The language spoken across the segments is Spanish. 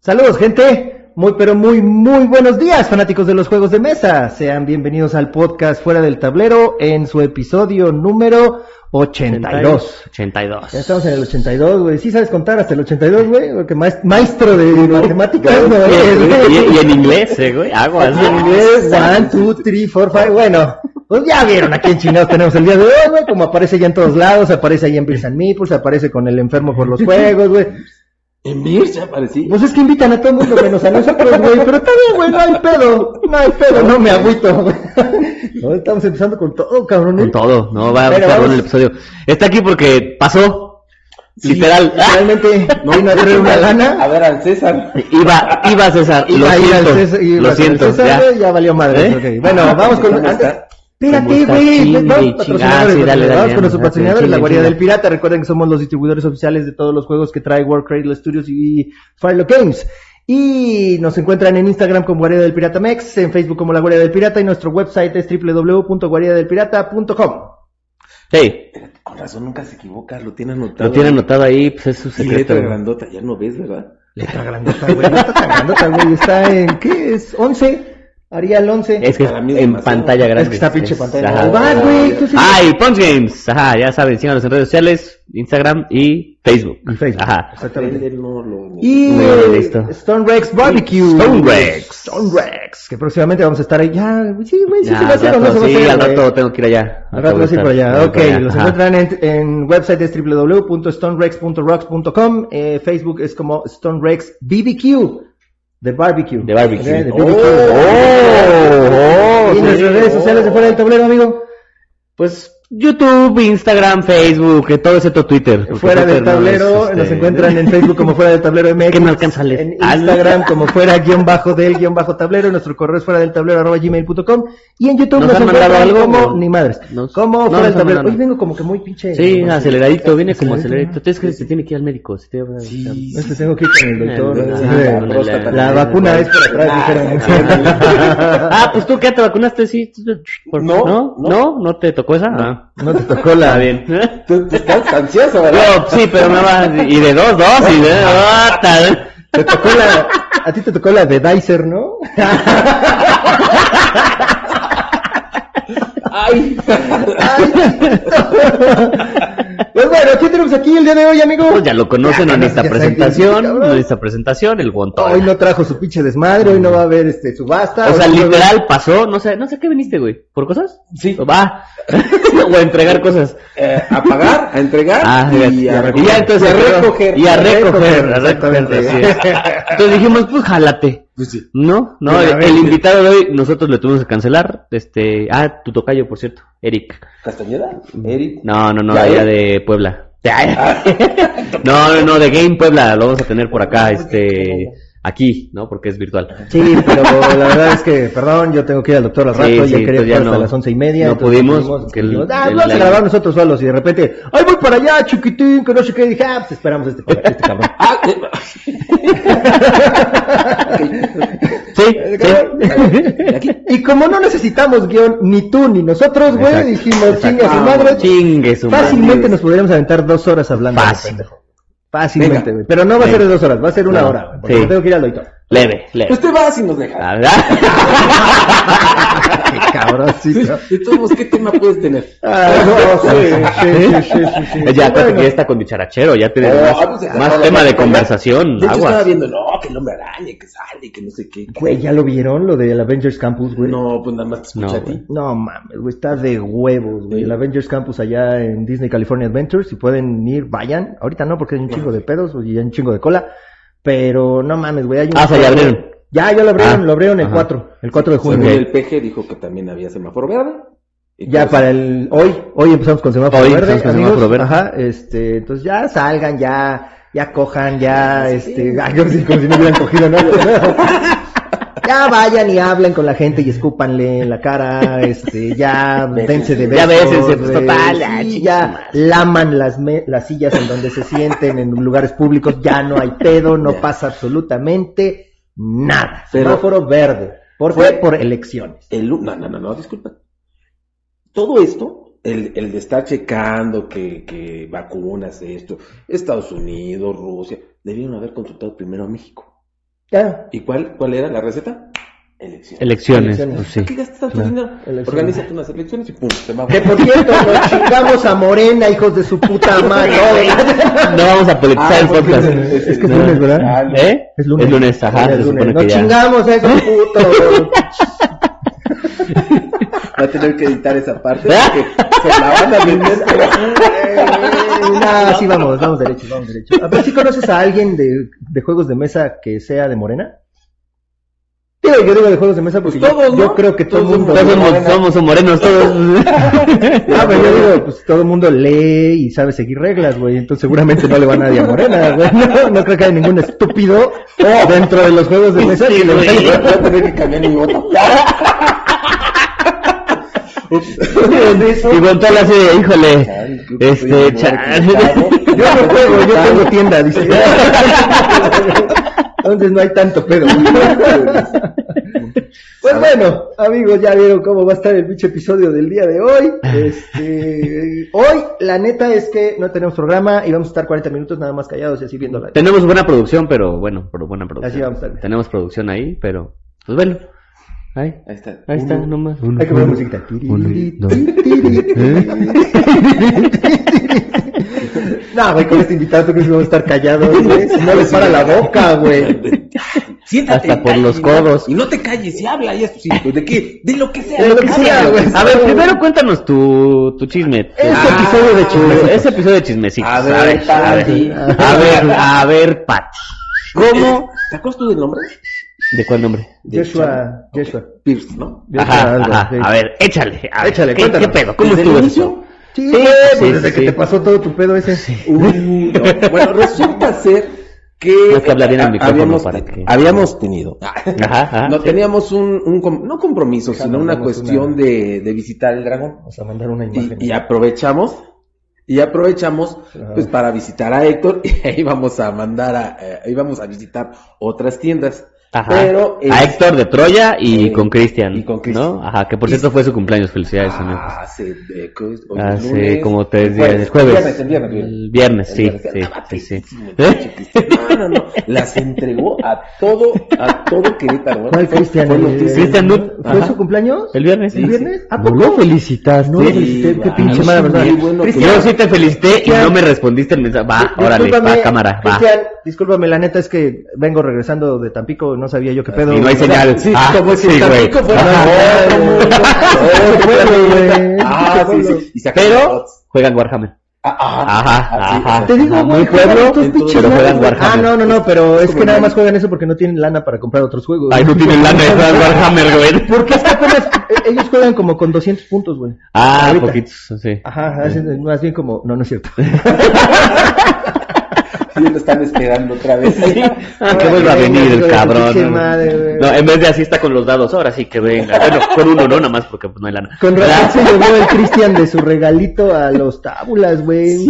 Saludos, gente. Muy, pero muy, muy buenos días, fanáticos de los juegos de mesa. Sean bienvenidos al podcast Fuera del Tablero en su episodio número 82. 82. Ya estamos en el 82, güey. ¿Sí sabes contar hasta el 82, güey? Porque maes- maestro de matemáticas, ¿no? Y, y- y en inglés, eh, güey. Aguas. En inglés, one, two, three, four, five. Bueno, pues ya vieron aquí en chingados tenemos el día de hoy, güey. Como aparece ya en todos lados, aparece ahí en Beers and Meeples, aparece con el enfermo por los juegos, güey. En ya aparecí. Pues es que invitan a todo el mundo menos a nosotros, güey. Pero está bien, güey, no hay pedo. No hay pedo, no me agüito. No, estamos empezando con todo, cabrón. ¿eh? Con todo, no va a estar bueno el episodio. Está aquí porque pasó. Sí, Literal. Literalmente, no vino a traer una A lana. ver al César. Iba, iba César. Iba lo a ir al siento. César, iba lo a siento. César, ya. valió madre. ¿Eh? Bueno, vamos con. ¿Cómo antes-? Espérate, güey. Vamos, patrocinadores, sí, dale, con dale, patrocinadores, la Guardia del Pirata. Recuerden que somos los distribuidores oficiales de todos los juegos que trae World Cradle Studios y Firelock Games. Y nos encuentran en Instagram como Guardia del Pirata Mex, en Facebook como La Guardia del Pirata y nuestro website es www.guardiadelpirata.com. Sí, Con razón nunca se equivoca, lo tiene anotado. lo tiene anotado ahí, pues es su Y secreto. letra grandota, ya no ves, ¿verdad? Letra grandota, güey. No está tan grandota, güey. Está en, ¿qué es? ¿11? Arial 11. Es que Para es en pantalla grande. Es que está pinche Es- pantalla. vas, güey. tú sí- Ah, y Punch Games. Ajá, ya saben, síganos en redes sociales, Instagram y Facebook. Y Facebook. Ajá. Exactamente. Y listo. Stone Rex Barbecue. Stone Rex. Stone Rex. Que próximamente vamos a estar ahí. Ya, sí, güey, sí Ya, se va a al hacer o no se va a sí, hacer, al güey. rato tengo que ir allá. Al rato vas a ir por allá. Voy Ok, allá, los ajá. encuentran en, en website es www.stonerex.rocks.com. Eh, Facebook es como Stone Rex BBQ. De barbecue. De barbecue. Eh, de Oh, BBQ. oh, y nuestras redes sociales de fuera del tablero, amigo. Pues YouTube, Instagram, Facebook, que todo excepto Twitter. Fuera del Twitter no es, tablero, este, nos encuentran en Facebook como Fuera del Tablero MX. Que no alcanza a leer. En Ah, Instagram como fuera guion bajo del guion bajo tablero. Nuestro correo es fuera del tablero arroba gmail.com. Y en YouTube ¿Nos nos, encuentran algo? como ni madres. Nos- como no, fuera del tablero. Hoy vengo como que muy pinche. Sí, aceleradito, viene como Aceleradito. aceleradito. Es que se tiene que ir al médico. se tiene- Sí. Este tengo que ir con el doctor. Próstata. el- La vacuna es por atrás, dijeron. Ah, pues tú qué te vacunaste, sí. Por- No, ¿No? no. ¿No? ¿No te tocó esa? No te tocó la. Está bien. Tú, tú estás ansioso, ¿verdad? Yo, sí, pero me va. Y de dos, dos, y de. ah, tal. Te tocó la. A ti te tocó la de Dicer, ¿no? Ay. Pues bueno, ¿qué tenemos aquí el día de hoy, amigo? Pues ya lo conocen Ya, en esta presentación. En esta presentación, el guantón. Hoy no trajo su pinche desmadre, hoy no va a haber este subasta. O sea, literal pasó, no sé, no sé qué viniste, güey. ¿Por cosas? Sí. Va. o a entregar cosas. Eh, a pagar, a entregar Ah, y, a recoger. Y a recoger. Y a A recoger, recoger, a exactamente. recoger, es. Entonces dijimos, pues jálate. Pues sí. No, no, el, invitado de hoy nosotros le tuvimos que cancelar. Este, ah, tu tocayo, por cierto, Eric. ¿Castañeda? Eric. No, no, no, ¿Ya allá él? de Puebla. No, no, no, de Game Puebla, lo vamos a tener por acá, este, aquí, ¿no? Porque es virtual. Sí, pero la verdad es que, perdón, yo tengo que ir al doctor al rato, Sí, ya sí, quería estar hasta no- las once y media. no pudimos, ah, vamos a grabar nosotros solos y de repente, ay, voy para allá, chiquitín, que no sé qué, dije, ah, pues esperamos este, este cabrón. Ah, eh, Sí, aquí. Y como no necesitamos guion, ni tú ni nosotros, güey, dijimos, chinga su madre, chingue su madre. fácilmente nos podríamos aventar dos horas hablando. de Fácil. pendejo. Fácilmente, Venga. güey. Pero no va a ser de dos horas, va a ser una No, hora, porque sí. tengo que ir al doctor. Leve, leve. Pues te vas y nos dejas. La verdad. Qué todos modos, ¿qué tema puedes tener? Ah, no, sí, sí, sí, sí, sí, sí. Ya, acuérdate Bueno. que ya está con dicharachero, ya tienes Oh, más, ah, más ah, tema de conversación. De hecho, estaba Aguas. viendo, no, que el hombre araña, que sale, que no sé qué. Güey, ¿ya lo vieron? Lo del Avengers Campus, güey. No, pues nada más te escucha No, a ti. No mames, güey, está de huevos, güey. Sí. El Avengers Campus allá en Disney California Adventures, si pueden ir, vayan. Ahorita no, porque hay un chingo de pedos y hay un chingo de cola. Pero no mames, güey, hay un... Ah, o sea, ya abrieron. Ya, ya lo abrieron, Ah, lo abrieron el ajá. 4, el 4 de Según junio. el PG dijo que también había semáforo verde. Ya pues, para el... Hoy, hoy empezamos con semáforo Hoy verde, empezamos con amigos. semáforo verde. Ajá, este, entonces ya salgan, ya, ya cojan, ya, este... ay, sí, como si no hubieran cogido, ¿no? Ya vayan y hablen con la gente y escúpanle en la cara, este, ya dense de Ya besos, bésense, pues, total, sí, ya madre. laman las, me- las sillas en donde se sienten en lugares públicos, ya no hay pedo, no Ya. pasa absolutamente nada. Pero- Semáforo verde. ¿Por Fue- qué? Por elecciones. El, no, no, no, no, disculpa. Todo esto, el, el de estar checando que, que vacunas, esto, Estados Unidos, Rusia, debieron haber consultado primero a México. ¿Y cuál, cuál era la receta? Elecciones. Elecciones, Elecciones. pues sí. ¿Por qué gastas tanto dinero? Organízate unas elecciones y pum, te va Que por cierto, nos chingamos a Morena, hijos de su puta madre. No vamos a politizar el porque podcast. es- Es que es No. lunes, ¿verdad? Ah. ¿Eh? Es lunes. Es lunes, ajá. Es se lunes. supone Nos que ya. chingamos a esos putos. Va a tener que editar esa parte porque se la van a vender. no, sí, vamos, vamos derecho, vamos derecho. A ver si conoces a alguien de, de juegos de mesa que sea de Morena. Digo, yo digo de juegos de mesa porque Pues yo- todos, yo, ¿no? creo que todo el Todos mundo. Todos somos, somos morenos todos. Ah, pero yo digo, pues todo el mundo lee y sabe seguir reglas, güey. Entonces seguramente no le va nadie a Morena, güey. No, no creo que haya ningún estúpido dentro de los juegos de mesa que le Voy a tener que cambiar mi voto. Y Gonzalo así de, híjole, este, el cha- mejor Yo no juego, yo tengo tienda, dice. Entonces no hay tanto pedo. Pues bueno, amigos, ya vieron cómo va a estar el bicho episodio del día de hoy. Este, hoy, la neta es que no tenemos programa y vamos a estar 40 minutos nada más callados y así viendo la. Tenemos buena producción, pero bueno, pero buena producción. Así vamos a ver. Tenemos producción ahí, pero pues bueno. Ahí, Ahí está. ahí está, nomás. Hay que poner musiquita. Uno, dos. No, güey, con este invitado creo que vamos a estar callados, güey. Si no les para la boca, güey. Siéntate. Hasta por los y codos. Y no te calles y habla y sí. pues, ¿De qué? De lo que sea. De lo que sea, güey. A ver, primero cuéntanos tu, tu chisme. Este Ah, episodio de chismecitos. Ese episodio de chismecitos. A ver, a ver, Pati. a ver, a ver, Pati. ¿Cómo? ¿Te acuerdas tú del nombre? ¿De cuál nombre? Joshua, Joshua. Pierce, ¿no? Joshua Ajá, algo, ajá. sí. A ver, échale. a ver, Échale, ¿qué, cuéntanos. ¿Qué pedo? ¿Cómo ¿Desde estuvo el eso? inicio? Sí, Sí, güey, sí, pues desde sí. que te pasó todo tu pedo ese. Uy, no. Bueno, resulta ser que, que hablar bien al eh, micrófono habíamos, para que- habíamos tenido. Ajá, ajá. no sí. teníamos un, un no compromiso, sino una cuestión una- de, de visitar el dragón. Vamos a mandar una imagen. Y, y aprovechamos, y aprovechamos Ajá. pues para visitar a Héctor y ahí vamos a mandar a, eh, íbamos a visitar otras tiendas. Ajá. Pero a es- Héctor de Troya y Eh, con Cristian. y con Cristian. ¿no? Ajá, que por cierto fue su cumpleaños. Felicidades, amigo. Ah, eh, es Hace lunes, como tres días. jueves, El jueves. viernes, el viernes. El viernes, El sí, viernes. sí, sí, sí. pinche Cristian. No, no, no. Las entregó a todo, a todo Querétaro. ¿eh? ¿Cuál Cristian? Cristian Nut. ¿Fue su cumpleaños? El viernes. ¿El Sí, viernes? ¿A No poco? lo felicitas, No, felicité, qué pinche sí, mala que- Yo sí te felicité y no me respondiste el mensaje. Va, órale, va, cámara, va. Cristian, discúlpame, la neta es que vengo regresando de Tampico, no sabía yo qué pedo. Y no hay señal. Sí, Ah, como si sí, güey. Güey. Ah, sí, sí. Y Pero juegan Warhammer. Ah, ah, Ajá, así, ajá. Te digo, Ajá, güey, pueblo, pero juegan. Warhammer. Ah, no, no, no, pero es que nada más juegan eso porque no tienen lana para comprar otros juegos. Ay, no tienen lana de jugar Warhammer, güey. Porque es que apenas, eh, ellos juegan como con 200 puntos, güey. Ah, poquitos, sí. Ajá, hacen más bien como, no, no es cierto. Sí, lo están esperando otra vez. Ah, que vuelva a venir el cabrón. madre. No, en vez de así está con los dados, ahora sí que venga. Bueno, con uno, no, nada más porque pues no hay lana. Con razón se llevó el Cristian de su regalito a los tábulas, güey.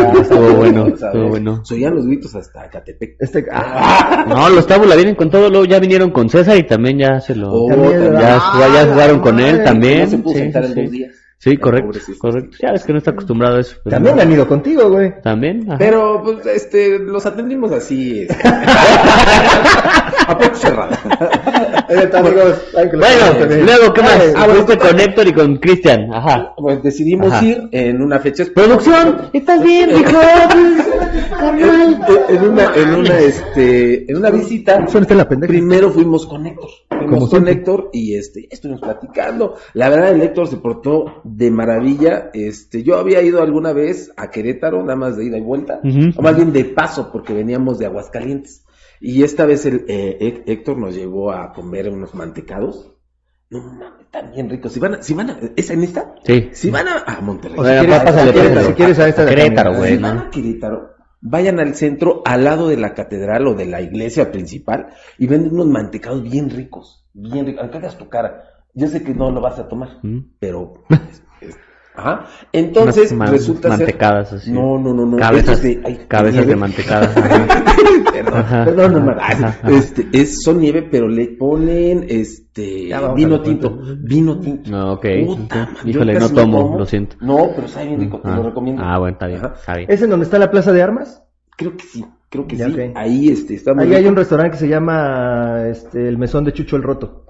Ah, estuvo bueno, estuvo bueno. Se oían los gritos hasta Catepec. Este, ah, No, los tábula vienen con todo, luego ya vinieron con César y también ya se lo... Oh, También, también. ya, ah, ya jugaron con él también. No se pudo sí, sentar en sí. dos días. Sí, correcto, correcto. Ya ves que no está acostumbrado a eso. pero también no. han ido contigo, güey. También, ajá. Pero, pues, este, los atendimos así. este. a amigos. que lo Bueno, luego, ¿qué más? Ah, fuiste con Héctor y con Cristian, ajá. Pues decidimos Ajá. ir en una fecha Producción, ¿estás bien, hijo? en, en una, en una, este, en una visita. Suena la pendeja. Primero fuimos con Héctor. Como con. Héctor y este, estuvimos platicando. La verdad, el Héctor se portó de maravilla. Este, yo había ido alguna vez a Querétaro, nada más de ida y vuelta, o más bien de paso, porque veníamos de Aguascalientes. Y esta vez el eh, Hé- Héctor nos llevó a comer unos mantecados. No mames, están bien ricos. Si van a, si van a, ¿es en esta? Sí. Si van a, a Monterrey. O si quieres, si quieres, pásale. si quieres a esta de Querétaro, güey, Si van a Querétaro, vayan al centro, al lado de la catedral o de la iglesia principal, y venden unos mantecados bien ricos, bien ricos. Aunque hagas tu cara, yo sé que no lo vas a tomar, Mm. pero... Ajá. Entonces, Unas resulta ser... mantecadas así. No, no, no, no. Cabezas, de- ay, cabezas de mantecadas. ajá. perdón, Ajá. perdón, hermano. Ajá, ajá. Este, es, son nieve, pero le ponen, este, vino tinto, vino tinto. No, ok. Puta, Híjole, no tomo, tomo. lo siento. No, pero sabe bien rico, te Ah, lo recomiendo. Ah, bueno, está bien, está bien. ¿Es en donde está la plaza de armas? Creo que sí. creo que Ya, sí. Ahí este, está muy Ahí hay un restaurante que se llama este, el Mesón de Chucho el Roto.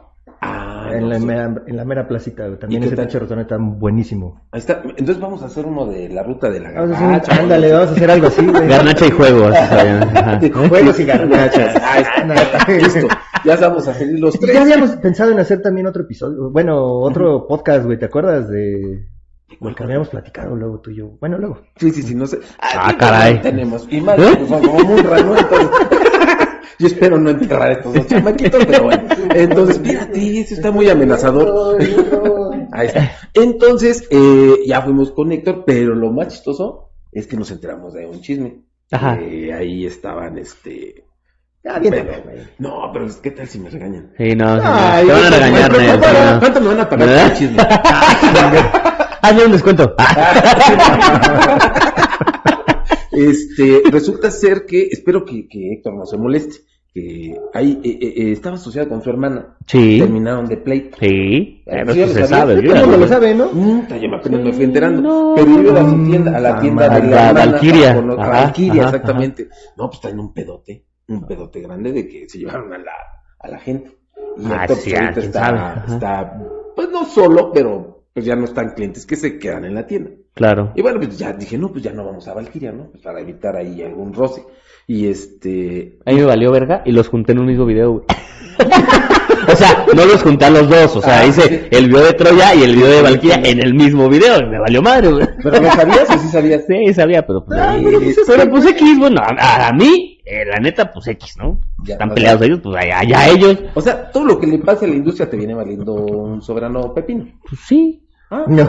Ah, en, la en la mera placita. También ¿Y qué ese pinche restaurante está buenísimo. Ahí está. Entonces vamos a hacer uno de la ruta de la garnacha. ándale, vamos a hacer algo así, güey. Garnacha y juegos. Juegos y garnachas. Ahí está. Listo. Ya vamos a salir los tres. Ya habíamos pensado en hacer también otro episodio, bueno, otro podcast, güey, ¿te acuerdas de lo que habíamos platicado luego tú y yo? Bueno, luego. Sí, sí, sí, no sé. Ah, tiempo caray. Tenemos. Y más, ¿Eh? pues, como ¿no? Entonces, yo espero no enterrar a estos dos chamaquitos, pero bueno. Entonces, espérate, eso está muy amenazador. Ahí está. Entonces, eh, ya fuimos con Héctor, pero lo más chistoso es que nos enteramos de un chisme. Ajá. Eh, ahí estaban, este... Bien, pero- güey. no, pero ¿qué tal si me regañan? Sí, no, sí. Ay, te van a regañar, no. ¿Cuánto me van a pagar por ¿Verdad? el chisme? Hazle un descuento. Este, resulta ser que, espero que, que Héctor no se moleste, que ahí eh, eh, eh, estaba asociado con su hermana. Sí. Terminaron de pleito. Sí. Eh, Pero sí, eso se sabía. sabe. Todo el mundo lo sabe, ¿no? Mm, yo apenas me fui enterando. No. Pero iba a su tienda, a la Mm, tienda de la la hermana, Valquiria. con otra- Ajá, Valquiria, ajá, exactamente. No, pues traen un pedote, un pedote grande de que se llevaron a la, a la gente. Y Ah, sí, pues, ah, ahorita está, está, pues no solo, pero pues ya no están clientes que se quedan en la tienda. Claro. Y bueno, pues ya dije, no, pues ya no vamos a Valkyria, ¿no? Pues para evitar ahí algún roce. Y este. A mí me valió verga y los junté en un mismo video, güey. o sea, no los junté a los dos. O sea, Ah, hice sí. el video de Troya y el video de Valkyria en el mismo video. y Me valió madre, güey. ¿Pero lo sabías o sí sabías? Sí, sabía, pero pues, Ah, pero pues, pero, pues X, bueno, a, a mí, eh, la neta, pues X, ¿no? Ya, Están peleados ellos, pues allá, allá ellos. O sea, todo lo que le pasa a la industria te viene valiendo un soberano pepino. Pues sí. Ah, No.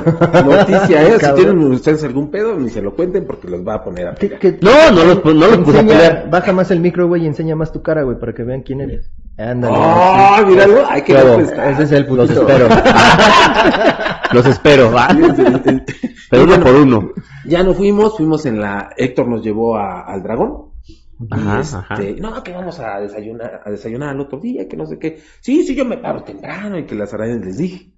noticia, ¿eh? Si tienen ustedes algún pedo, ni se lo cuenten porque los va a poner a ¿Qué- pelear. qué- No, no los, no los puse a Enseña- pelear. baja más el micro, güey, y enseña más tu cara, güey, para que vean quién eres. Ándale. ¡Ah, sí. míralo! ¡Ay, qué Bravo. guapo está! Ese es el Los putito. espero. los espero, va. Pero uno por uno. Ya nos fuimos, fuimos en la... Héctor nos llevó a- al dragón. Ajá, y este, ajá. no, que vamos a desayunar, a desayunar al otro día, que no sé qué. Sí, sí, yo me paro temprano y que las arañas les dije.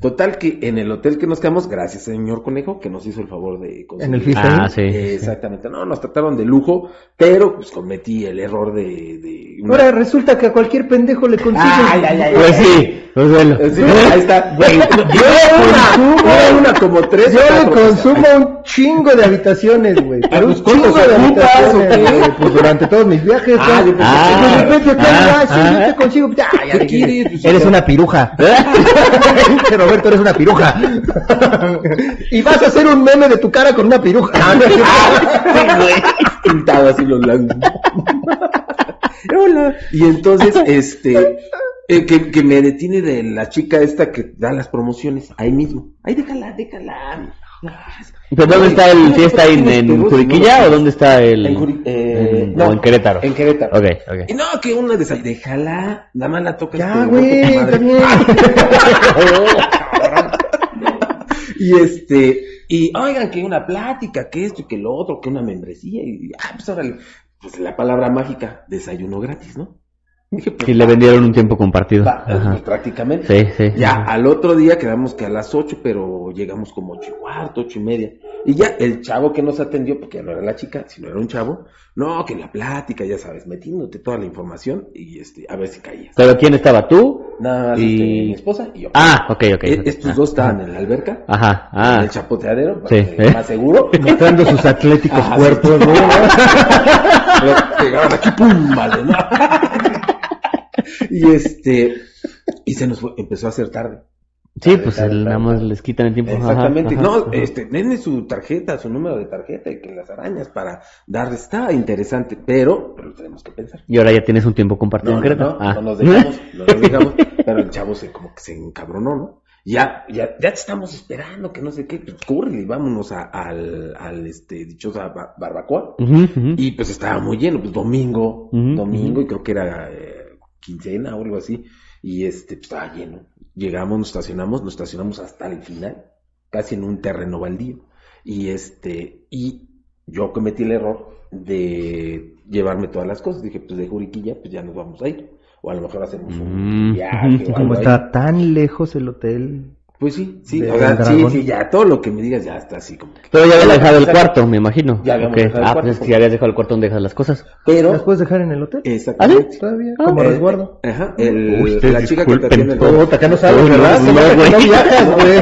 Total que en el hotel que nos quedamos, gracias señor Conejo, que nos hizo el favor de conseguir- En el fiesta. Ah, sí. Eh, Exactamente, no, nos trataron de lujo, pero pues cometí el error de... de una- Ahora resulta que a cualquier pendejo le consiguen. Ay, ay, ay, Pues sí, pues bueno. Sí, ahí está. Güey, yo una, consumo- una como tres. Yo le cuatro, consumo un chingo de habitaciones, güey. Pero un pues, ¿cuántos chingo de habitaciones, güey. Pues durante todos mis viajes. Ah, pensé que- Y de repente Ah, ah, sí, ah. yo te consigo. Ya, ya, ¿Qué quieres? Pues, Eres una piruja. Roberto, eres una piruja. y vas a hacer un meme de tu cara con una piruja. Ah, pintado así los labios. Hola. Y entonces, este, eh, que, que me detiene de la chica esta que da las promociones, ahí mismo. Ay, déjala, déjala. ¿Pero dónde está el fiesta en, en Juriquilla o dónde está el...? En, Juri- eh, en- no, o en Querétaro? En Querétaro. Ok, ok. Y no, que una de esas, déjala, nada más la toca. Ya, güey, bien. Y este, y oigan que una plática, que esto y que lo otro, que una membresía, y ah, pues órale, pues la palabra mágica, desayuno gratis, ¿no? Pues, Y le vendieron un tiempo compartido. va, pues, prácticamente. Sí, sí. Ya al otro día quedamos que a las ocho, pero llegamos como ocho y cuarto, ocho y media. Y ya el chavo que nos atendió, porque no era la chica, sino era un chavo, no, que en la plática, ya sabes, metiéndote toda la información y este, a ver si caías. ¿Pero quién estaba? ¿Tú? Nada más Y- este, mi esposa y yo. Ah, ok, ok. E-. Estos Ah, dos estaban en la alberca, Ajá, en ah. el chapoteadero, Sí, ¿eh? más seguro. Mostrando sus atléticos Ajá, cuerpos. Pero Llegaron aquí, pum, vale, ¿no? y este, y se nos fue, empezó a hacer tarde. Sí, Tarde, pues tarde, el- nada más les quitan el tiempo. Exactamente. ajá, no, ajá. este, denle su tarjeta, su número de tarjeta y que las arañas para darle. Está interesante, pero, pero tenemos que pensar. Y ahora ya tienes un tiempo compartido No, en no, Querétaro. no, Ah. no nos dejamos, no nos dejamos, pero el chavo se como que se encabronó, ¿no? Ya, ya, ya te estamos esperando, que no sé qué, pues córrele, vámonos a- al, al, este, dichosa ba- barbacoa. Y pues estaba muy lleno, pues domingo, domingo, y creo que era eh, quincena o algo así, y este, pues estaba lleno. Llegamos, nos estacionamos, nos estacionamos hasta el final, casi en un terreno baldío. Y este, y yo cometí el error de llevarme todas las cosas. Dije, pues de Juriquilla, pues ya nos vamos a ir. O a lo mejor hacemos un Mm. viaje o Como algo ahí. está tan lejos el hotel, Pues sí, sí, o sea, sí, sí, ya, todo lo que me digas ya está así como que... Pero ya había dejado el cuarto, me imagino. Ya habíamos Ok. dejado el Ah, cuarto, pues es que porque- ya habías dejado el cuarto donde dejas las cosas. Pero... ¿Las puedes dejar en el hotel? Exactamente. Todavía, Ah, como Eh, resguardo. Ajá, el, Ustedes la chica que te atiende el Puta, acá no sabes, Uy, ¿verdad? no, güey. no viajas, güey.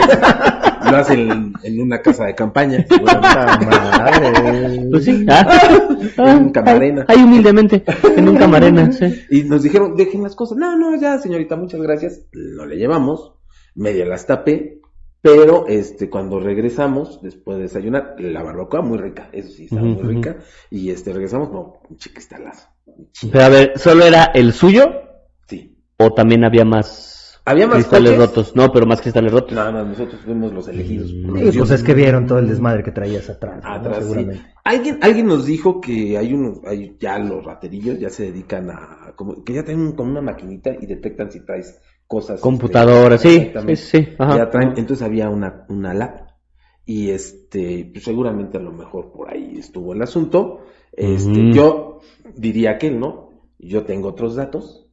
lo hace en, en una casa de campaña, seguramente. Pues sí. Ah, En un camarena. Ahí humildemente, en un camarena, sí. Y nos dijeron, dejen las cosas. No, no, ya, señorita, muchas gracias. No le llevamos. Media las tapé. Pero, este, cuando regresamos, después de desayunar, la barbacoa muy rica. Eso sí, estaba muy rica. Y, este, regresamos, no, un cristalazo. Pero a ver, ¿solo era el suyo Sí. o también había más ¿Había más cristales coches? rotos? No, pero más cristales rotos. Nada más, nosotros fuimos los elegidos. Sí, pues es que vieron todo el desmadre que traías atrás. ¿no? Atrás, sí. Seguramente. Alguien, alguien nos dijo que hay unos, hay ya los raterillos ya se dedican a, como, que ya tienen como una maquinita y detectan si traes cosas. Este, sí, exactamente. sí, sí, ajá. Ya traen, entonces había una, una lab y este, pues seguramente a lo mejor por ahí estuvo el asunto. Este, yo diría que no, yo tengo otros datos,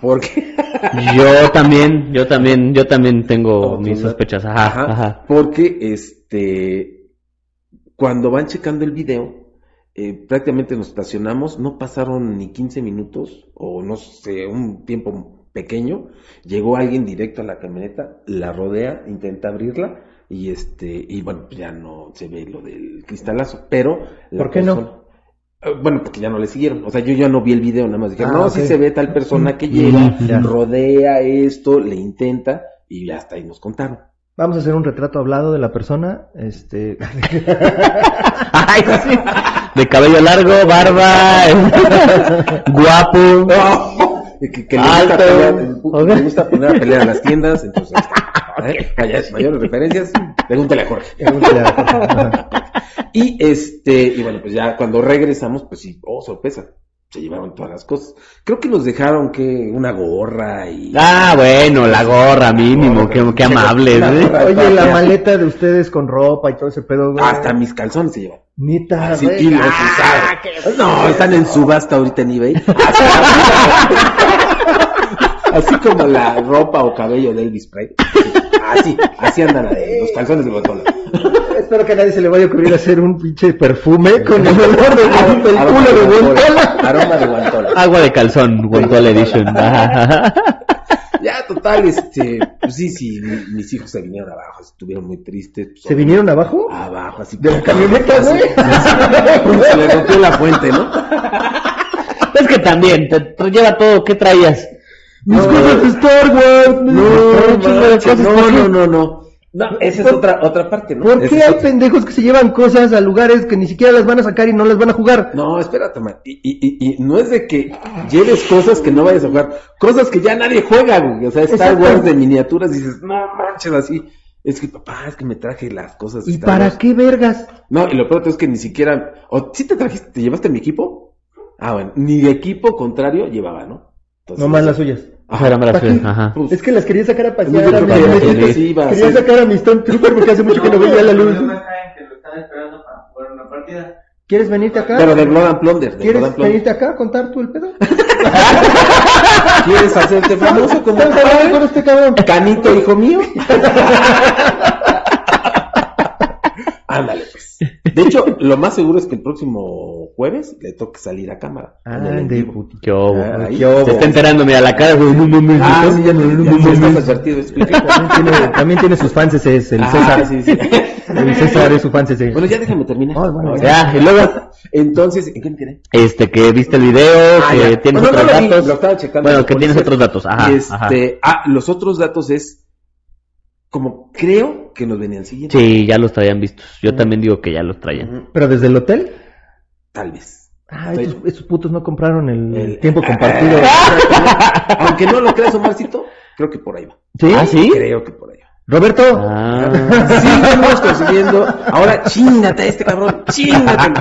porque, Yo también, yo también, yo también tengo mis sospechas, ajá, Ajá, ajá. porque este, cuando van checando el video, eh, prácticamente nos estacionamos, no pasaron ni 15 minutos o no sé, un tiempo pequeño, llegó alguien directo a la camioneta, la rodea, intenta abrirla y este, y bueno, ya no se ve lo del cristalazo, pero... ¿Por qué no? persona- Eh, Bueno, porque ya no le siguieron. O sea, yo ya no vi el video, nada más dijeron, Ah, no, sí se ve tal persona que Mm, llega, ya. rodea esto, le intenta, y hasta ahí nos contaron. Vamos a hacer un retrato hablado de la persona. Este. Ay, sí. De cabello largo, barba, guapo. que, que le, gusta pelear, le gusta poner a pelear a las tiendas, entonces, ¿eh? Vaya, mayores referencias, pregúntale a Jorge. Ajá. Y este, y bueno, pues ya cuando regresamos, pues sí, oh, sorpresa, se llevaron todas las cosas. Creo que nos dejaron que una gorra y... Ah, bueno, la gorra mínimo, qué, qué amables, ¿eh? Oye, la maleta de ustedes con ropa y todo ese pedo, güey. Hasta mis calzones se llevan. Así, y los Ah, usados. No, están en subasta ahorita en eBay. Así como la ropa o cabello de Elvis Presley. Así, así andan ahí, los calzones de Guatola. Espero que a nadie se le vaya a ocurrir hacer un pinche perfume con el olor de del culo de Guantola. Guantola. Aroma de Guantola. Agua de calzón, Guantola Edition. Ajá, ajá. Ya, total, este, pues sí, sí, mi- mis hijos se vinieron abajo, estuvieron muy tristes. pues, ¿Se vinieron abajo? Abajo, así. De la camioneta, güey. Se le rompió la fuente, ¿no? Es que también, te, lleva todo, ¿qué traías? Mis cosas de Star Wars. No, no, no, no. No, esa es otra, otra parte, ¿no? ¿Por qué hay pendejos que se llevan cosas a lugares que ni siquiera las van a sacar y no las van a jugar? No, espérate, man. Y, y, y, y no es de que lleves cosas que no vayas a jugar, cosas que ya nadie juega, güey. O sea, Star. Wars de miniaturas, dices, no manches, así. Es que, papá, es que me traje las cosas. ¿Y para Wars". qué vergas? No, y lo peor es que ni siquiera. ¿O sí te trajiste, te llevaste mi equipo? Ah, bueno, ni de equipo contrario llevaba, ¿no? Entonces, Nomás las suyas. Ajá. Eran las ¿Para suyas, qué? Ajá. Pues, Es que las quería sacar a pasear. a a Quería sacar a mi Stone Trooper porque hace mucho que no veía la luz. esperando para jugar una partida. ¿Quieres venirte acá? Pero de Blood and Plunder, de ¿Quieres venirte acá a contar tú el pedo? ¿Quieres hacerte famoso como ¿Estás hablando con este cabrón? Canito, hijo mío? Ándale, pues. De hecho, lo más seguro es que el próximo jueves le toque salir a cámara. vivo. puti. ¿Qué hubo? Ah. Se está enterando, mira, la cara, güey, no. Ah, ¿no? sí, ya, no, no, ya no, advertido. También tiene, también tiene sus fans ese es el Ah, César. sí, sí. El César es su fan ese. Bueno, ya déjame terminar. Ah, bueno, Ya, y luego, Entonces, ¿en qué me quedé? este, que viste el video, Ah, que ya. tienes Bueno, otros datos. lo estaba checando Bueno, que tienes otros datos, ajá, este, ajá. ah, los otros datos es como creo que nos venían siguiendo. Sí, ya los traían vistos. Yo también digo que ya los traían. Pero desde el hotel. Tal vez. Ah, estos, estos putos no compraron el, El- tiempo compartido. Aunque no lo creas, Omarcito, creo que por ahí va. ¿Sí? ¿Ah, sí? Creo que por ahí va. Roberto, Ah. Sí, estamos consiguiendo. Ahora chingate a este cabrón, chingate.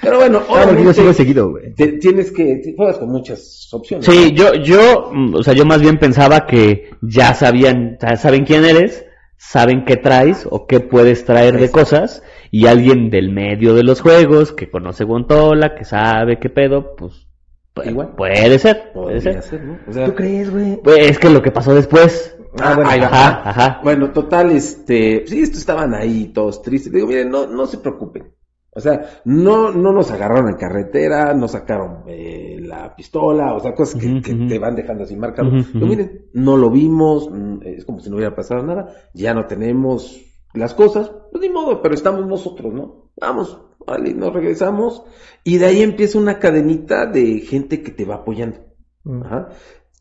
Pero bueno, Ah, porque yo sigo seguido, güey. te- tienes que te juegas con muchas opciones. Sí, yo, yo, mm, o sea, yo más bien pensaba que ya sabían, ya saben quién eres, saben qué traes o qué puedes traer de cosas, y alguien del medio de los juegos, que conoce Guantola, que sabe qué pedo, pues, pu- Igual. puede ser, puede Podría ser. ser, ¿no? O sea, ¿Tú crees, güey? Pues es que lo que pasó después, Ah, bueno. Ajá, ajá. Bueno, total, este, sí, estos estaban ahí todos tristes. Digo, miren, no, no se preocupen. O sea, no, no nos agarraron en carretera, no sacaron eh, la pistola, o sea, cosas que, te van dejando así marcado. Ujú. miren, no lo vimos, mm, es como si no hubiera pasado nada, ya no tenemos las cosas, pues ni modo, pero estamos nosotros, ¿no? Vamos, vale, nos regresamos, y de ahí empieza una cadenita de gente que te va apoyando. Mm. Ajá.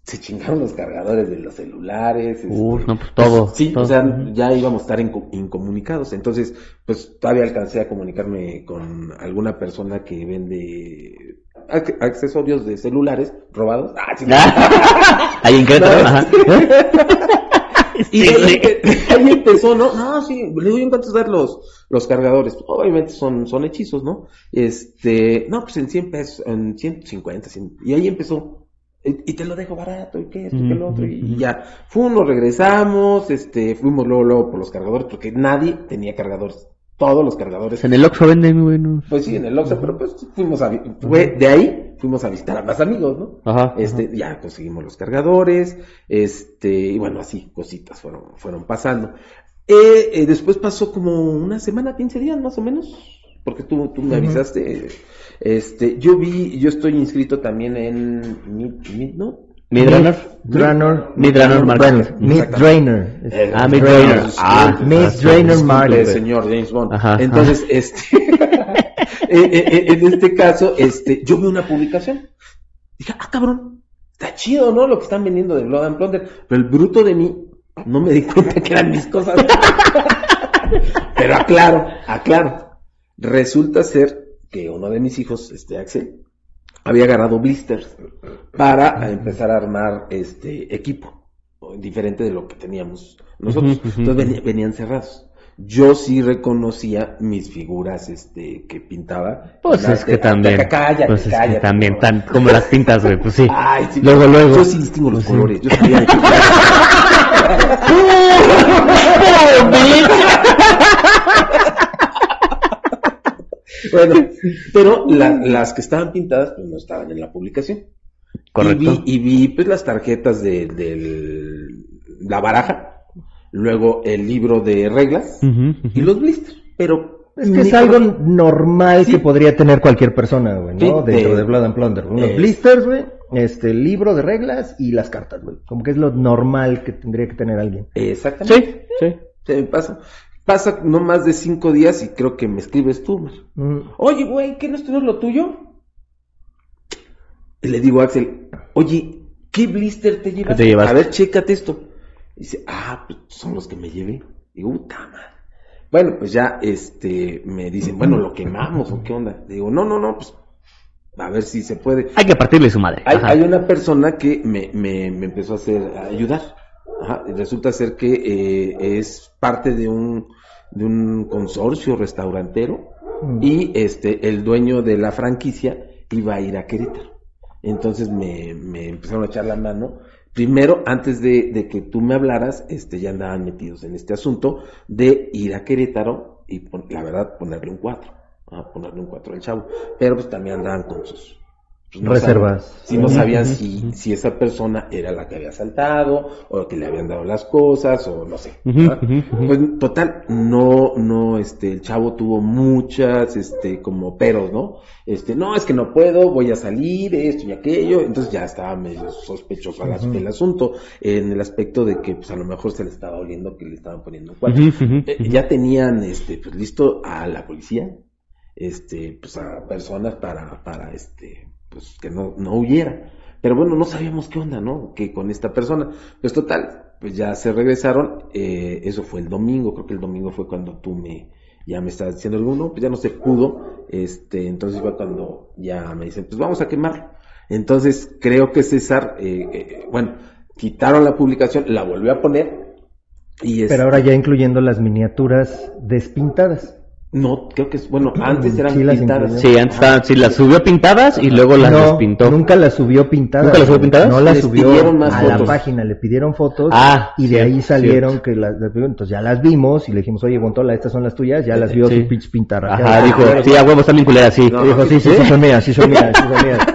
Se chingaron los cargadores de los celulares. este, Uf, no, pues todo. Sí, todo. o sea, ya íbamos a estar inco- incomunicados. Entonces, pues todavía alcancé a comunicarme con alguna persona que vende ac- accesorios de celulares robados. Ah, sí. Ahí en Querétaro, No. ajá. Y Sí, ahí, sí. ahí empezó, ¿no? No, sí, le doy en cuánto dar los, los cargadores. Obviamente son, son hechizos, ¿no? Este, no, pues en 100 pesos, en 150, 100. Y ahí empezó. Y, te lo dejo barato, y qué esto, y qué lo otro, y, ya. Fuimos, regresamos, este, fuimos luego, luego por los cargadores, porque nadie tenía cargadores. Todos los cargadores. En el Oxxo venden muy buenos. Pues sí, en el Oxxo, pero pues fuimos a, fue de ahí, fuimos a visitar a más amigos, ¿no? Ajá. Este, ya conseguimos los cargadores, este, y bueno, así, cositas fueron, fueron pasando. Eh, eh, después pasó como una semana, 15 días más o menos, porque tú, tú me avisaste, este, yo vi, yo estoy inscrito también en Mid, Mid- ¿no? Midrunner. Drainer. Midrunner Bueno, Market. Mid Drainer. Eh, Ah, Mid Drainer. Drainer. Ah, Mid sí. Drainer Disculpe, Market. señor James Bond. Ajá, Entonces, este, eh, eh, eh, en este caso, este, yo vi una publicación. Dije, ah, cabrón, está chido, ¿no? Lo que están vendiendo de Blood and Plunder. Pero el bruto de mí, no me di cuenta que eran mis cosas. Pero aclaro, aclaro. Resulta ser que uno de mis hijos, este Axel, había agarrado blisters para empezar a armar este equipo, diferente de lo que teníamos nosotros. Entonces venían cerrados. Yo sí reconocía mis figuras este que pintaba. Pues es que también. Cállate, pues es que cállate, también, tan como las pintas, güey, pues sí. Ay, sí, Luego, luego. Yo sí distingo los Pues sí. colores. Yo sabía Bueno, pero la- las que estaban pintadas pues no estaban en la publicación. Correcto. Y vi, y vi, pues las tarjetas de, la baraja, luego el libro de reglas y los blisters. Pero Es que es algo normal Sí. que podría tener cualquier persona, güey, ¿no? Sí, Dentro de- de Blood and Plunder. Unos eh. blisters, güey, este, el libro de reglas y las cartas, güey. Como que es lo normal que tendría que tener alguien. Exactamente. Sí, sí. Se me pasa. Pasa no más de cinco días y creo que me escribes tú. Mar. Mm. Oye, güey, ¿qué no estuvo lo tuyo? Y le digo a Axel, oye, ¿qué blister te llevas? te? A ver, chécate esto. dice, ah, pues son los que me llevé. Digo, puta madre. Bueno, pues ya, este, me dicen, bueno, lo quemamos o qué onda. Digo, no, no, no, pues, a ver si se puede. Hay que partirle su madre. Hay una persona que me, me, me empezó a hacer a ayudar. Ajá, resulta ser que eh, es parte de un, de un consorcio restaurantero Mm. y este el dueño de la franquicia iba a ir a Querétaro. Entonces me, me empezaron a echar la mano. Primero, antes de, de que tú me hablaras, este ya andaban metidos en este asunto de ir a Querétaro y la verdad ponerle un 4, ponerle un 4 al chavo. Pero pues también andaban con sus pues, no Reservas. sabían- si no sabían si, si esa persona era la que había saltado, o que le habían dado las cosas, o no sé. Pues total, no, no, este, el chavo tuvo muchas, este, como peros, ¿no? Este, no, es que no puedo, voy a salir, esto y aquello, entonces ya estaba medio sospechoso el, asunto, en el aspecto de que, pues a lo mejor se le estaba oliendo que le estaban poniendo cuatro. Eh, ya tenían este pues listo a la policía este pues a personas para para este pues que no no huyera. Pero bueno no sabíamos qué onda no que con esta persona. Pues total pues ya se regresaron eh, eso fue el domingo creo que el domingo fue cuando tú me ya me estabas diciendo alguno pues ya no se pudo este entonces fue cuando ya me dicen pues vamos a quemarlo entonces creo que César eh, eh, bueno quitaron la publicación la volvió a poner y Pero este- ahora ya incluyendo las miniaturas despintadas. No, creo que es, bueno, antes eran Sí pintadas. incluyó. Sí, antes estaban- sí, las subió pintadas y luego las no, despintó. nunca las subió pintadas. ¿Nunca las subió pintadas? No las Les subió pidieron más a la página, le pidieron fotos Ah, y de cierto, ahí salieron cierto. que las, las- entonces ya las vimos y le dijimos, oye, Gontola, estas son las tuyas, ya las vio Sí. su pitch pintar. Ajá, dijo, sí, a huevo están bien culeras, sí. No. dijo, sí, sí, sí, son mías, sí son mías, sí son mías.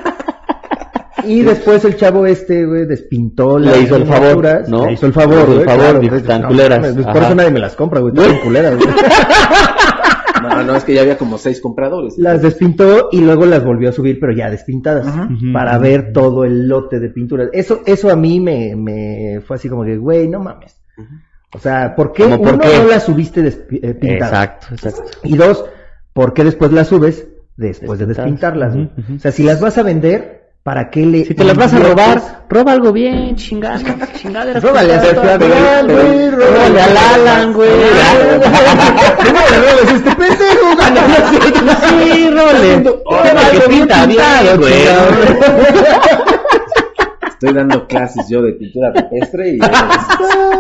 Y después el chavo este, güey, despintó Le las hizo el favor, ¿no? Le hizo el favor, Le hizo el favor, "Están no, culeras". Por eso nadie me las compra, güey, están culeras, güey. No, no, es que ya había como seis compradores. Las despintó y luego las volvió a subir, pero ya despintadas, para ver todo el lote de pinturas. Eso, eso a mí me, me fue así como que, güey, no mames. O sea, ¿por qué ¿Cómo por uno qué? no las subiste eh, pintadas? Exacto, exacto. Y dos, ¿por qué después las subes después de despintarlas? ujú. O sea, si las vas a vender, ¿para qué le Si te las vas a robar, roba algo bien, chingada. Róbale a Fabián, güey, Róbale al Alan, güey. ¿Cómo le robas a este pendejo? Sí, róbale. Que bien pinta bien, pintado, güey. Estoy dando clases yo de pintura rupestre y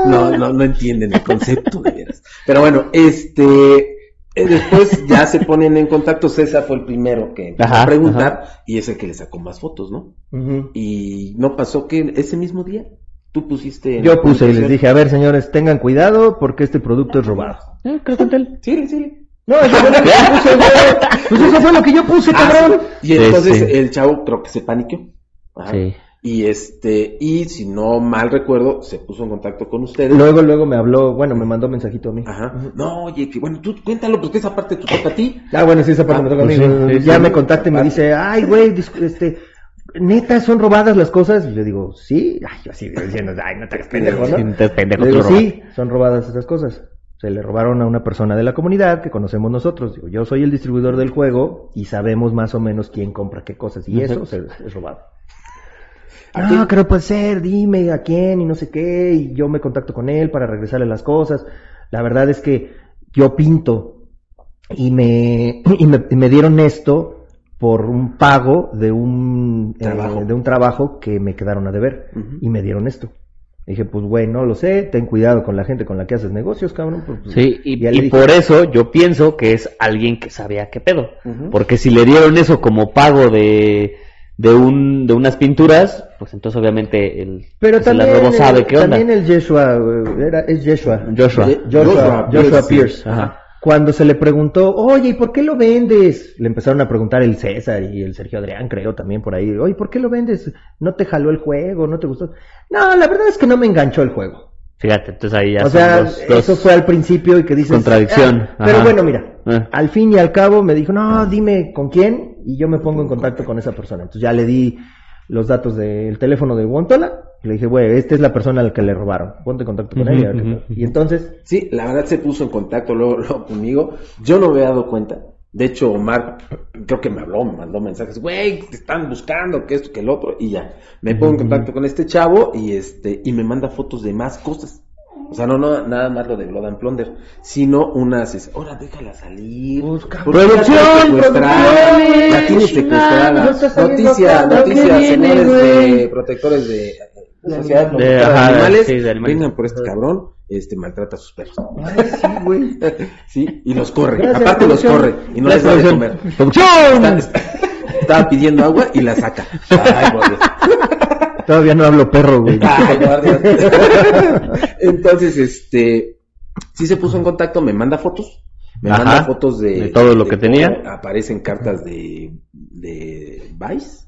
no, no, no entienden el concepto de veras. Pero bueno, este después ya se ponen en contacto. César fue el primero que empezó Ajá, a preguntar y es el que le sacó más fotos, ¿no? Y no pasó que ese mismo día tú pusiste. en Yo puse y les dije, a ver señores, tengan cuidado porque este producto es robado. Eh, creo que con él. Sí, sí. No, eso fue lo que yo puse, güey. Pues eso fue lo que yo puse, Ah, cabrón. Y entonces Sí, sí. el chavo creo que se paniqueó. Ajá. Sí. Y este, y si no mal recuerdo, se puso en contacto con ustedes. Luego, luego me habló, bueno, me mandó mensajito a mí. Ajá. No, oye, que bueno, tú cuéntalo, porque esa parte te toca a ti. Ah, bueno, sí, esa parte Ah, me toca a mí. pues sí, sí, ya sí. me contacta y me dice, ay, güey, este, neta, son robadas las cosas. Y yo digo, sí. Ay, yo así diciendo, ay, no te hagas pendejo, Sí, ¿no? te pendejo, Le digo, sí, son robadas esas cosas. Se le robaron a una persona de la comunidad que conocemos nosotros. Digo, yo soy el distribuidor del juego y sabemos más o menos quién compra qué cosas. Y eso se- es robado. ¿A No, que no puede ser, dime a quién y no sé qué. Y yo me contacto con él para regresarle las cosas. La verdad es que yo pinto y me, y me, y me dieron esto por un pago de un, eh, Trabajo. de un trabajo que me quedaron a deber. Y me dieron esto. Dije, pues güey, no lo sé, ten cuidado con la gente con la que haces negocios, cabrón. pues, pues, Sí, y, y dije, por eso yo pienso que es alguien que sabía qué pedo. Porque si le dieron eso como pago de, de, un, de unas pinturas, pues entonces obviamente el Pero que se también, el- sabe qué onda. también el Yeshua, güey, era, es Yeshua. Joshua. Joshua, Joshua Joshua, Pierce, Pierce. sí. Ajá. Cuando se le preguntó, oye, ¿y por qué lo vendes? Le empezaron a preguntar el César y el Sergio Adrián, creo, también por ahí. Oye, ¿por qué lo vendes? ¿No te jaló el juego? ¿No te gustó? No, la verdad es que no me enganchó el juego. Fíjate, entonces ahí ya o son sea, eso fue al principio y que dices... Contradicción, "Ah", pero bueno, mira, Eh. al fin y al cabo me dijo, no, dime con quién y yo me pongo en contacto con esa persona. Entonces ya le di los datos del teléfono de Wontola y le dije, güey, esta es la persona a la que le robaron. Ponte en contacto con ella. Y entonces, Sí, la verdad se puso en contacto luego, luego conmigo. Yo no me había dado cuenta. De hecho, Omar creo que me habló, me mandó mensajes, güey, te están buscando, que esto, que el otro, y ya. Me pongo en contacto con este chavo y este, y me manda fotos de más cosas. O sea, no, no, nada más lo de Blood and Plunder, sino unas, es, ahora déjala salir. Pues, Porque producción, la tienes secuestrada, producción, La tienes chingada, secuestrada. no está saliendo Noticias, acá, ¿no? noticias, ¿Qué viene, señores de protectores de, Sociedad De- de ajá, Animales, sí, de animales. vengan por este cabrón, este, maltrata a sus perros. ay, sí, güey. Sí, y los corre. Gracias, Aparte los corre y no les da de comer. ¡Producción! Está- está- Estaba pidiendo agua y la saca. Ay, por Dios. Todavía no hablo perro, güey. Entonces, este, sí se puso en contacto, me manda fotos. Me Ajá, manda fotos de, de todo lo que tenía. Aparecen cartas de, de Vice.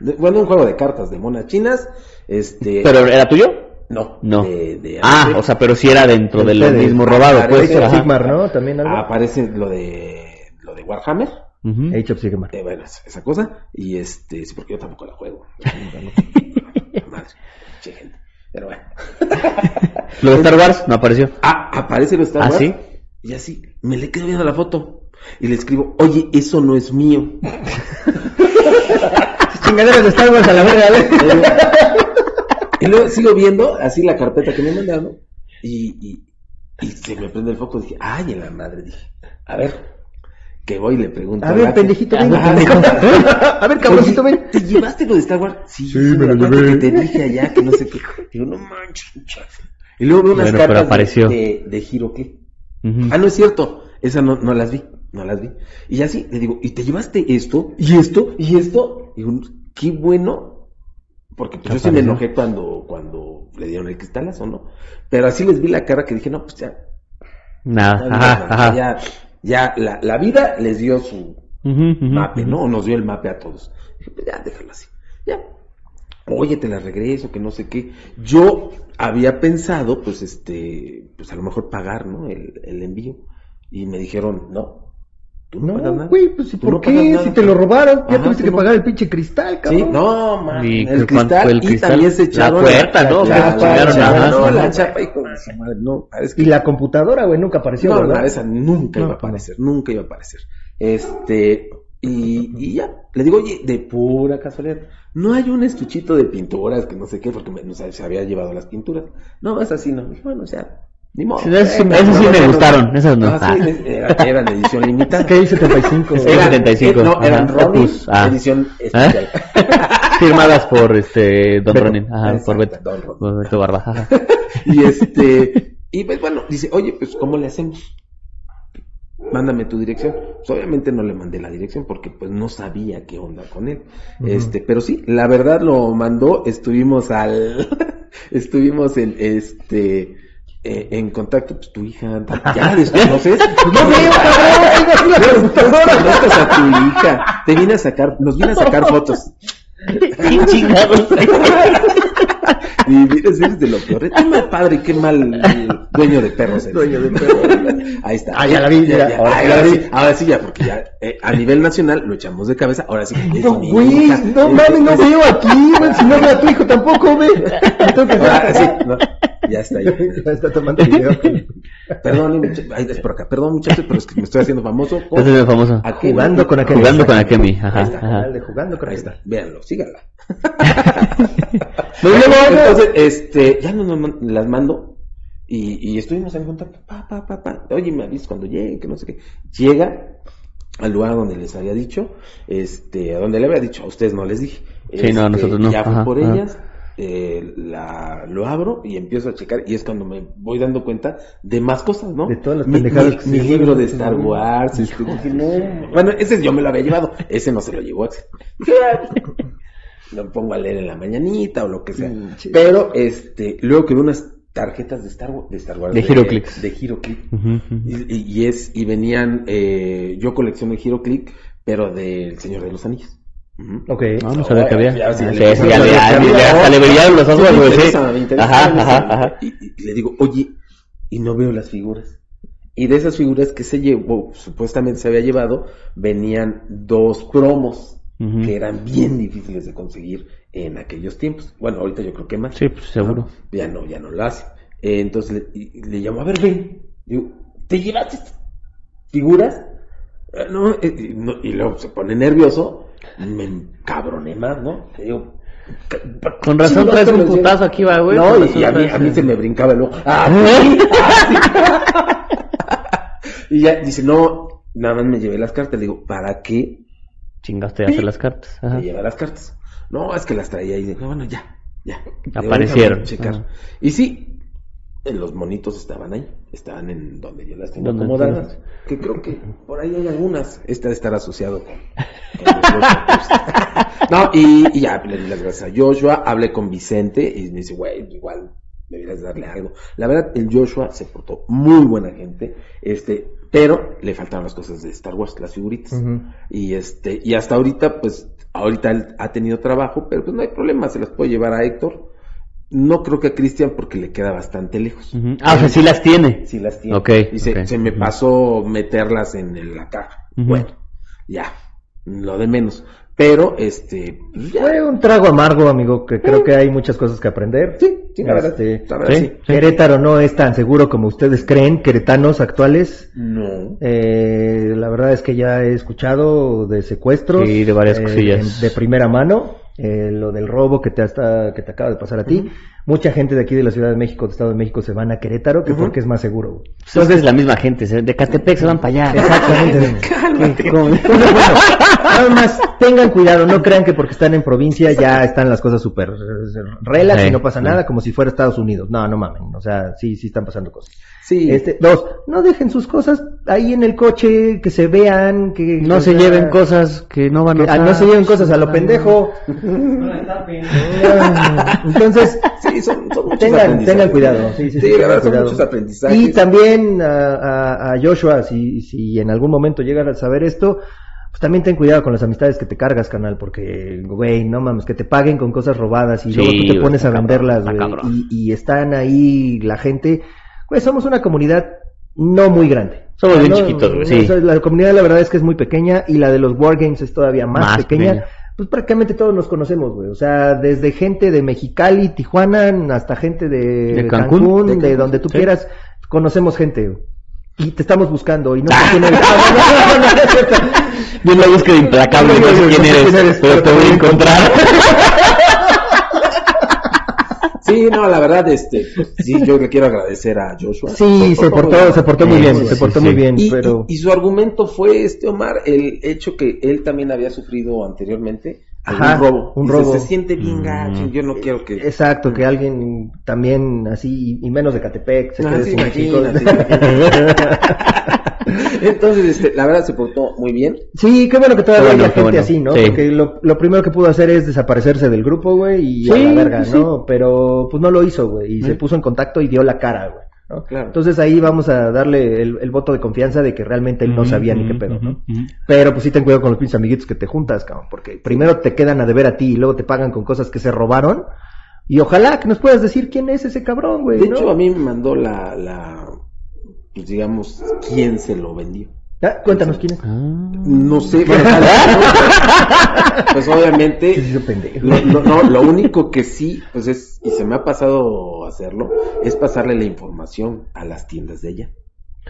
De- bueno, un juego de cartas de monas chinas. Este, ¿Pero era tuyo? no, No. de- de- Ah, o sea, pero si era dentro de lo mismo robado, Ah, pues. Sigmar, ¿no? También algo. aparece lo de, lo de Warhammer. Ujú. Age of Sigmar. Eh, bueno, esa, esa cosa. Y este, sí, porque yo tampoco la juego. Madre, che gente. Pero bueno. Lo de Star Wars no apareció. Ah, aparece lo Star ¿Ah, Wars. sí? Y así, me le quedo viendo la foto. Y le escribo, oye, eso no es mío. Chingaderas de Star Wars a la verga, ¿eh? y luego sigo viendo así la carpeta que me mandaron. Y, y, y se me prende el foco. Dije, ay, en la madre. Dije, a ver, que voy y le pregunto. A ver, pendejito, ven. Ah. A ver, cabroncito, ven. ¿Te llevaste lo de Star Wars? Sí, Sí, me lo acuerdo llevé. que te dije allá que no sé qué. Digo, no manches. Y luego veo unas Bueno, cartas apareció. de, de. Ah, no es cierto. Esa no, no las vi. No las vi. Y así le digo, ¿y te llevaste esto? ¿Y esto? ¿Y esto? Digo, qué bueno. Porque pues, yo sí me enojé cuando, cuando le dieron el cristalazo, ¿no? Pero así les vi la cara que dije, no, pues ya. Nada, ya, ajá, ajá. ya, ya la, la vida les dio su ujú, mape. ¿no? Nos dio el mape a todos. Dije, pues ya, déjalo así. Ya. Oye, te la regreso, que no sé qué. Yo había pensado, pues, este, pues a lo mejor pagar, ¿no? El, el envío. Y me dijeron, no, tú no, No, nada. güey, pues ¿y ¿por no qué? nada. Si te lo robaron, ya Ajá, tuviste que no- pagar el pinche cristal, cabrón. Sí, no, man, ¿Y el cristal, el y cristal? también se La echaron puerta, ¿no? La, Se la, la- no, la chapa, hijo de su madre, no, es que Y la computadora, güey, nunca apareció, no, ¿verdad? no, esa nunca No, iba a no. aparecer, nunca iba a aparecer. Este, y, y ya, le digo, oye, de pura casualidad, no hay un estuchito de pinturas que no sé qué, porque me- no sé, se había llevado las pinturas. No, es así, no. Dije, bueno, o sea, ni modo. Sí, esas sí- Venga, esas sí no, me no, no. gustaron, esas no. Ah, sí, era- eran de edición limitada. ¿Qué dice 75? Es güey? que- 75, No, eran ajá, Ronin, Opus, ah. edición especial. Firmadas por este Don. Ronin, ajá, por Beto, Don Ronin. por Beto Barba. Y este, y pues bueno, dice, oye, pues ¿cómo le hacemos? Mándame tu dirección. Pues obviamente no le mandé la dirección porque pues no sabía qué onda con él. Este, pero sí, la verdad lo mandó, estuvimos al, estuvimos en este, eh, en contacto, pues tu hija, ya desconoces. Pues no veo, cabrón, tengo aquí la computadora. Conoces a tu hija, te vine a sacar, nos vine a sacar fotos. ¡Qué chingados! Y mira, eres de lo peor. Qué mal padre, qué mal eh, dueño de perros. eres. Dueño de perros. Ahí está. Ah, ya la vi, ya. ahora, Ah, ya la ahora sí, ahora sí ya, porque ya eh, a nivel nacional lo echamos de cabeza. Ahora sí. No, güey, no Es- mames, no veo aquí, güey. Si no veo a tu hijo tampoco, ve. Ahora sí, no, ya está. Ya. Ya está tomando video. Perdón, mucha- ay, es por acá. Perdón, muchachos, pero es que me estoy haciendo famoso. con- Ese es el famoso. Akemi. Jugando con Akemi. Jugando con Akemi, ajá. Ahí está. ajá. Jugando con Ahí Akemi. está, véanlo, síganla. Muy bien, bueno. Entonces, este, ya no nos man- las mando y, y estuvimos en contacto. Pa, pa, pa, pa. Oye, me avisas cuando llegue, que no sé qué. Llega al lugar donde les había dicho, este, a donde le había dicho, a ustedes no les dije. Sí, no, a Este, nosotros no. Ya Ajá, por ajá. ellas, eh, la, lo abro y empiezo a checar y es cuando me voy dando cuenta de más cosas, ¿no? De todas las Mi- pendejadas mi, que se mi libro de Star Wars, este, dije, no. Bueno, ese yo me lo había llevado, ese no se lo llevó Axel. Dije, "Ah, pues, lo pongo a leer en la mañanita o lo que sea. Pinche. Pero, este, luego que veo unas tarjetas de Star Wars, de Star Wars. De Giroclix. De Giroclix. Ujú. Y, y- y es, y venían, eh, yo colecciono Giroclix, pero del Señor de los Anillos. Ok. No, no sabía que había. Ya, sí, Sí, le- sí, brillaron los ojos, güey, sí. Ajá, ajá, ajá. Y, y le digo, oye, y no veo las figuras. Y de esas figuras que se llevó, supuestamente se había llevado, venían dos promos Ujú. que eran bien difíciles de conseguir en aquellos tiempos. Bueno, ahorita yo creo que más. Sí, pues seguro. ¿no? Ya no, ya no lo hace. Eh, entonces le, le llamo, a ver, ven. Digo, ¿te llevaste estas figuras? "Ah, no, eh, y, no", y luego se pone nervioso. Me encabroné más, ¿no? Le digo, Con razón "Chingados traes te un los llevas". putazo aquí, va, güey. No, y, a, mí, a mí se me brincaba el ojo. ¡Ah, sí! y ya dice, no, nada más me llevé las cartas. Le digo, ¿para qué Chingaste a hacer las cartas. Ajá. me lleva las cartas. No, es que las traía y dije, no, bueno, ya, ya. Aparecieron. checar. Y sí, los monitos estaban ahí, estaban en donde yo las tengo ¿Dónde acomodadas. Que creo que por ahí hay algunas. Esta de estar asociado con. con los no, y, y ya le di las gracias a Joshua, hablé con Vicente y me dice, güey, igual deberías darle algo. La verdad, el Joshua se portó muy buena gente, este, pero le faltaron las cosas de Star Wars, las figuritas. Y este, y hasta ahorita, pues, ahorita él ha tenido trabajo, pero pues no hay problema, se las puede llevar a Héctor. No creo que a Cristian porque le queda bastante lejos. Ah, o sea, sí las tiene. Sí las tiene. Ok, Y se, se me pasó meterlas en el- la caja. Bueno, ya, lo de menos. Pero, este, pues ya. Fue un trago amargo, amigo, que creo que hay muchas cosas que aprender. Sí, sí, la verdad, Este, la verdad, sí. sí. Querétaro no es tan seguro como ustedes creen, queretanos actuales. No. Eh, la verdad es que ya he escuchado de secuestros. Sí, de varias eh, cosillas. en- de primera mano. Eh, lo del robo que te, hasta, que te acaba de pasar a ti. Mucha gente de aquí de la Ciudad de México, de Estado de México, se van a Querétaro, que porque es más seguro. güey. Entonces es la misma gente. De Catepec se van para allá. Exactamente. Entonces, bueno, nada más tengan cuidado, no crean que porque están en provincia ya están las cosas súper eh, relax y Sí, no pasa sí. nada, como si fuera Estados Unidos. No, no mamen, o sea, sí, sí están pasando cosas. Sí. Este, dos, no dejen sus cosas ahí en el coche, que se vean, que No se sea, lleven cosas que no van que- a ah, usar. no se lleven cosas a lo pendejo. No la tapen. Entonces, Sí, son, son muchos tengan, cuidado. Sí, sí, sí, Sí, la tengan verdad, son cuidado. muchos aprendizajes. Y también a, a- a Joshua, si, si en algún momento llegan a saber esto, pues también ten cuidado con las amistades que te cargas, canal, porque, güey, no mames, que te paguen con cosas robadas y Sí, luego tú te pones a venderlas, güey, y están ahí la gente, güey, somos una comunidad no muy grande. Somos bien no- chiquitos, güey, sí. o sea, la comunidad la verdad es que es muy pequeña y la de los Wargames es todavía más, Más pequeña. pequeña. Pues prácticamente todos nos conocemos, güey. O sea, desde gente de Mexicali, Tijuana, hasta gente de, De Cancún, Cancún. de, donde tú sí. quieras, conocemos gente, güey. Y te estamos buscando y no sé quién eres. Ah. Yo la búsqueda implacable, no sé quién eres, pero te voy a encontrar. Sí, no, la verdad, este, sí, yo le quiero agradecer a Joshua. Sí, se portó, se portó muy bien, se sí, portó sí. muy bien, Y, pero... y- y su argumento fue este, Omar, el hecho que él también había sufrido anteriormente Ajá, robo. un Dice, robo. Se siente bien Mm. gacho, yo no quiero que... Exacto, que alguien también así, y menos de Catepec, se Ah, quede sí, sin imagínate. Entonces, este, la verdad se portó muy bien. Sí, qué bueno que todavía bueno, gente bueno. así, ¿no? Sí. Porque lo, lo primero que pudo hacer es desaparecerse del grupo, güey, y a Sí, la verga, sí. ¿no? Pero pues no lo hizo, güey, y se Sí. puso en contacto y dio la cara, güey. ¿no? Claro. Entonces ahí vamos a darle el, el voto de confianza de que realmente él no sabía ni qué pedo, ¿no? Pero pues sí ten cuidado con los pinches amiguitos que te juntas, cabrón, porque primero te quedan a deber a ti y luego te pagan con cosas que se robaron. Y ojalá que nos puedas decir quién es ese cabrón, güey. De ¿no? hecho, a mí me mandó la, la, pues digamos, quién se lo vendió. Ah, cuéntanos quién es. Ah. No sé, pues obviamente, lo, lo- no, lo único que sí, pues es, y se me ha pasado hacerlo, es pasarle la información a las tiendas de ella.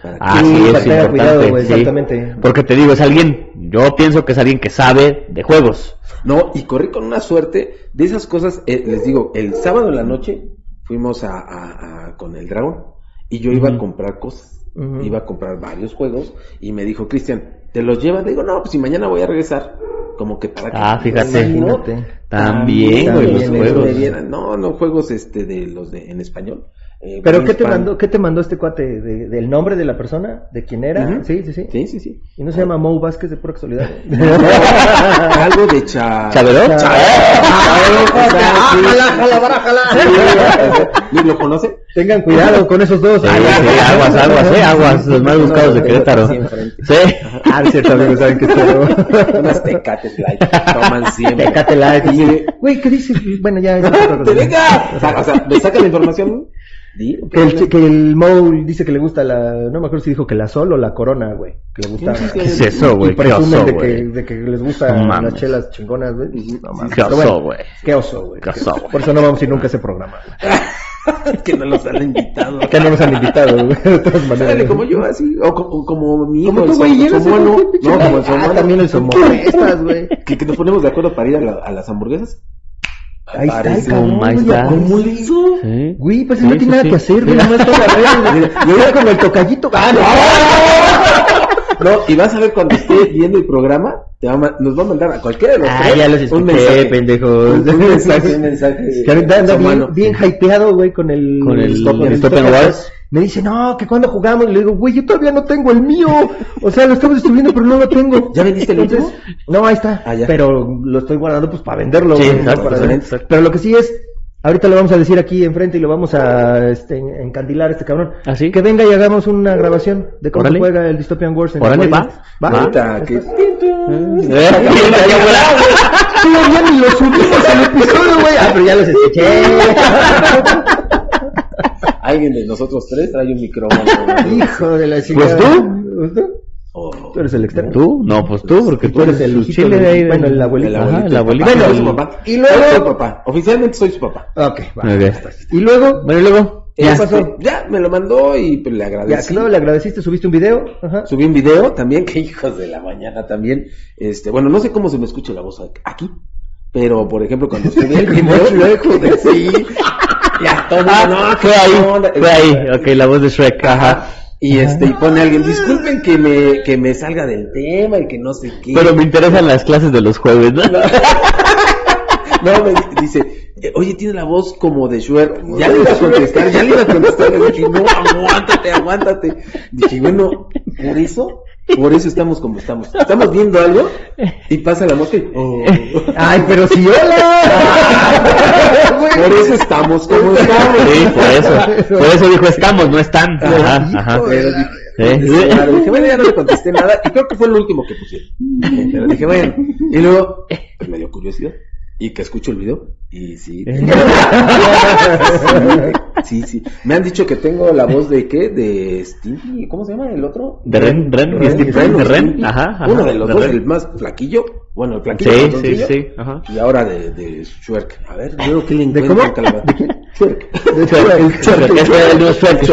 Para que- Ah, Sí, es importante. cuidado, sí. exactamente. Porque te digo, es alguien, yo pienso que es alguien que sabe de juegos. No, y corrí con una suerte de esas cosas, eh, les digo, el sábado en la noche fuimos a, a- a- con el dragón y yo iba a comprar cosas. Iba a comprar varios juegos y me dijo, Cristian, ¿te los llevas? Le digo, no, pues si mañana voy a regresar, como que para que... Ah, fíjate. Imagínate. También, güey, los juegos. no, no, juegos este de los de en español. Eh, ¿Pero qué te mandó, qué te mandó este cuate? ¿De- ¿Del nombre de la persona? ¿De quién era? Sí, sí, sí. Sí, sí, sí. ¿Y no se llama Mo Vázquez de pura casualidad? Algo de cha... ¿Chaverot? ¿Ni lo conoce? Tengan cuidado con esos dos. Sí, sí, aguas, aguas, eh, aguas, los más buscados de Querétaro. Sí. Ah, es cierto, amigos, saben que esto... Unas tecates light. Toman siempre. Tecate Light. Y dice, Güey, ¿qué dice? Bueno, ya... ¡Te venga! O sea, o sea, me saca la información. Que el, que el Mo dice que le gusta la... No me acuerdo si dijo que la Sol o la Corona, güey. Que le gusta... ¿Qué es eso, Y güey? ¿Qué presumen oso, de, que, güey? de que les gustan No mames. las chelas chingonas, güey. No mames. Qué oso, bueno, güey. Qué oso, güey. Qué oso, güey. Por eso no vamos a ir nunca a ese programa. que no los han invitado. Que no nos han invitado, güey. De todas maneras. Como yo, así. O como, como mi hijo, Como tú, el güey, No, como el Ah, somono. también el somonestas, güey. Que, que nos ponemos de acuerdo para ir a, la- a las hamburguesas. Ahí está el cabrón, ahí está. ¿cómo le hizo? Sí. Güey, pues Sí, no tiene nada sí. que hacer, güey, nomás güey. Y ahora con el tocallito. ¡Ah, No, y vas a ver cuando esté viendo el programa, te va a nos va a mandar a cualquiera de los Ah, tres ya los un mensaje. pendejos. Un, un mensaje, un mensaje. Que ahorita anda bien, bien hypeado, güey, con el... Con el Dystopian Dystopian Wars. Me dice, no, que cuando jugamos, y le digo, güey, yo todavía no tengo el mío. O sea, lo estamos distribuyendo, pero no lo tengo. ¿Ya vendiste el último? No, ahí está. Ah. Pero lo estoy guardando, pues, para venderlo, Sí, güey, exacto, para- exacto, exacto. Pero lo que sí es, ahorita lo vamos a decir aquí enfrente y lo vamos a este, encandilar a este cabrón. ¿Ah, sí? Que venga y hagamos una grabación de cómo juega el Dystopian Wars en Órale, el va. ¿Va? Ahorita que... Todavía ni lo subimos al episodio, güey. Ah, pero ya los escuché. Alguien de nosotros tres trae un micrófono. Hijo de la. Pues tú. ¿Pues tú? Oh. Tú eres el externo. ¿Tú? No, pues tú, porque tú, Tú eres el chile de ahí. bueno, el abuelito. Ajá, el abuelito. Bueno, soy su papá. y luego- Soy su papá. Oficialmente soy su papá. Ok, va. Ok. Y luego, Bueno, y luego. ¿qué Este, pasó? Ya, me lo mandó y pues, le Ya, agradecí. que luego le agradeciste, subiste un video. Ajá. Subí un video también, que hijos de la mañana también. Este, bueno, no sé cómo se me escucha la voz aquí, pero por ejemplo cuando subí el video, sí, ya todo, Ah, no, fue ahí, fue ahí. Ok, la voz de Shrek, ajá. Y este, y pone alguien, disculpen que me, que me salga del tema y que no sé qué. Pero me interesan las clases de los jueves, ¿no? No, me di- dice, eh, oye, tiene la voz como de Shrek. Ya le iba a contestar, ya le iba a contestar. Le dije, no, aguántate, aguántate. Dije, bueno, por eso, por eso estamos como estamos. Estamos viendo algo y pasa la mosca y, oh. Ay, pero si hola. Por eso estamos como estamos. Sí, por eso. Por eso dijo estamos, no están. Ajá, ajá. Pero ¿Eh? Claro, dije, bueno, ya no le contesté nada. Y creo que fue el último que pusieron. Pero dije, bueno. Y luego, pues me dio curiosidad. Y que escucho el video. Y sí. Sí, sí. Me han dicho que tengo la voz de qué? De Stimpy. ¿Cómo se llama el otro? De Ren, Ren, Ren de Ren, Stimpy. ajá, ajá, Uno de los de dos, Ren. el más flaquillo. Bueno, el flaquillo. Sí, sí, sí, ajá. Y ahora de, de Shwerk. A ver, qué le ¿De cómo? ¿De quién? Shwerk. De hecho, el que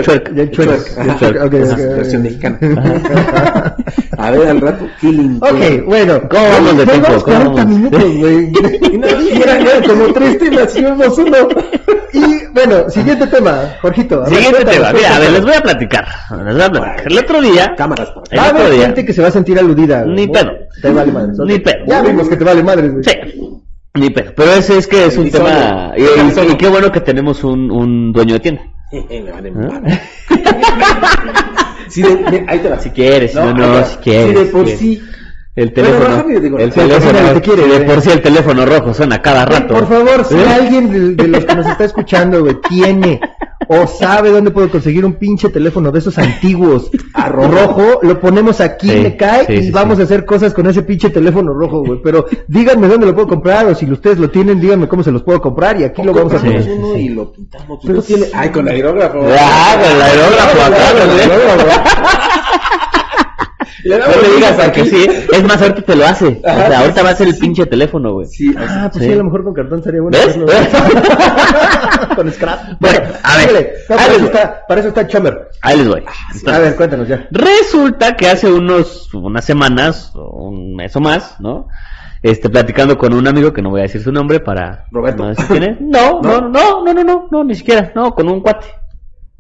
Shrek, ok, esa ok, ok. versión mexicana. A ver, al rato, ¿qué le encuentro? Ok, bueno. ¿Cómo vamos de tiempo? ¿Cómo 40 vamos? minutos, güey. Y no dije, Eran ya como tres temas y vamos uno. Y bueno, siguiente tema, Jorgito. ver, Siguiente tema, mira, a ver, les voy a platicar. Les voy a platicar. El otro día, Cámaras el Va a otro haber día, gente que se va a sentir aludida. Ni pedo. Te vale madre. Ni pedo. Ya vimos que te vale madre, güey. sí, ni pedo. Pero ese es que es un tema, y, bisoño. y- y qué bueno que tenemos un, un dueño de tienda. Me vale ¿Ah? madre. Sí, de- de- ahí te va. Si quieres, si no, ahí no, te si quieres. Sí, de por si quieres. sí. El Bueno, teléfono, rápido, digo, el teléfono, te quiere, si de güey. por sí el teléfono rojo suena cada rato. Por favor, si ¿Eh? alguien de, de los que nos está escuchando, güey, tiene o sabe dónde puedo conseguir un pinche teléfono de esos antiguos a rojo, lo ponemos aquí, Sí, me cae sí, y sí, vamos sí. a hacer cosas con ese pinche teléfono rojo, güey. Pero díganme dónde lo puedo comprar o si ustedes lo tienen, díganme cómo se los puedo comprar y aquí lo vamos a hacer. uno sí, sí. y lo pintamos. Pero tiene... Ay, con aerógrafo. Ah, con el aerógrafo acá. Le No te digas aquí. porque sí, es más, ahorita te lo hace. O Ajá, sea, sí, ahorita va a ser el sí. pinche teléfono, güey. Sí, Ah, pues Sí. sí, a lo mejor con cartón sería bueno. ¿Ves? con scrap. Bueno, a ver. No, Ahí para, les eso voy. está, para eso está Chomer. Ahí les voy. A ver, cuéntanos ya. Resulta que hace unos, unas semanas, o un mes o más, ¿no? Este, platicando con un amigo que no voy a decir su nombre para Roberto. no decir quién es. No, no, no, no, no, no, no, ni siquiera, no, con un cuate,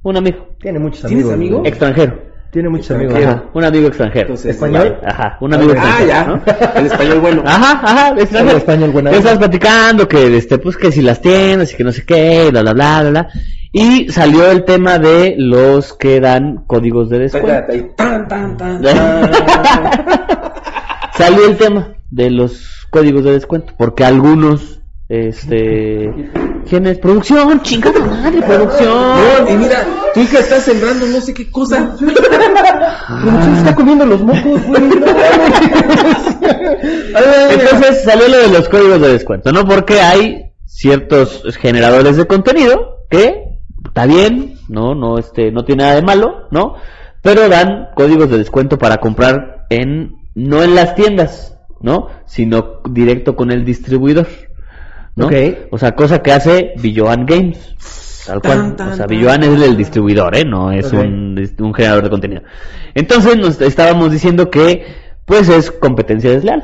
un amigo, Tiene muchos ¿Tienes amigos. amigo? güey. extranjero. Tiene muchos amigos. Ajá, un amigo extranjero. Entonces, ¿Español? Ajá, un amigo Ah, extranjero. ya. ¿no? El español bueno. Ajá, ajá, extranjero. El español onda. estás platicando que, este, pues que si las tiendas y que no sé qué, bla, bla, bla, bla, bla. Y salió el tema de los que dan códigos de descuento. Espérate ahí. Tan, tan, tan, tan. Salió el tema de los códigos de descuento, porque algunos, este, ¿quién es? Producción, chingada madre, producción. No, y mira, tu hija está sembrando no sé qué cosa. Producción está comiendo los mocos, güey. Entonces salió lo de los códigos de descuento, ¿no? Porque hay ciertos generadores de contenido que está bien, no, no, este, no tiene nada de malo, ¿no? Pero dan códigos de descuento para comprar en, no en las tiendas, ¿no? Sino directo con el distribuidor, ¿no? Ok. O sea, cosa que hace Billoan Games. Tal cual. Tan, tan, o sea. Billoan es el distribuidor, ¿eh? No es un, es un generador de contenido. Entonces nos estábamos diciendo que, pues es competencia desleal.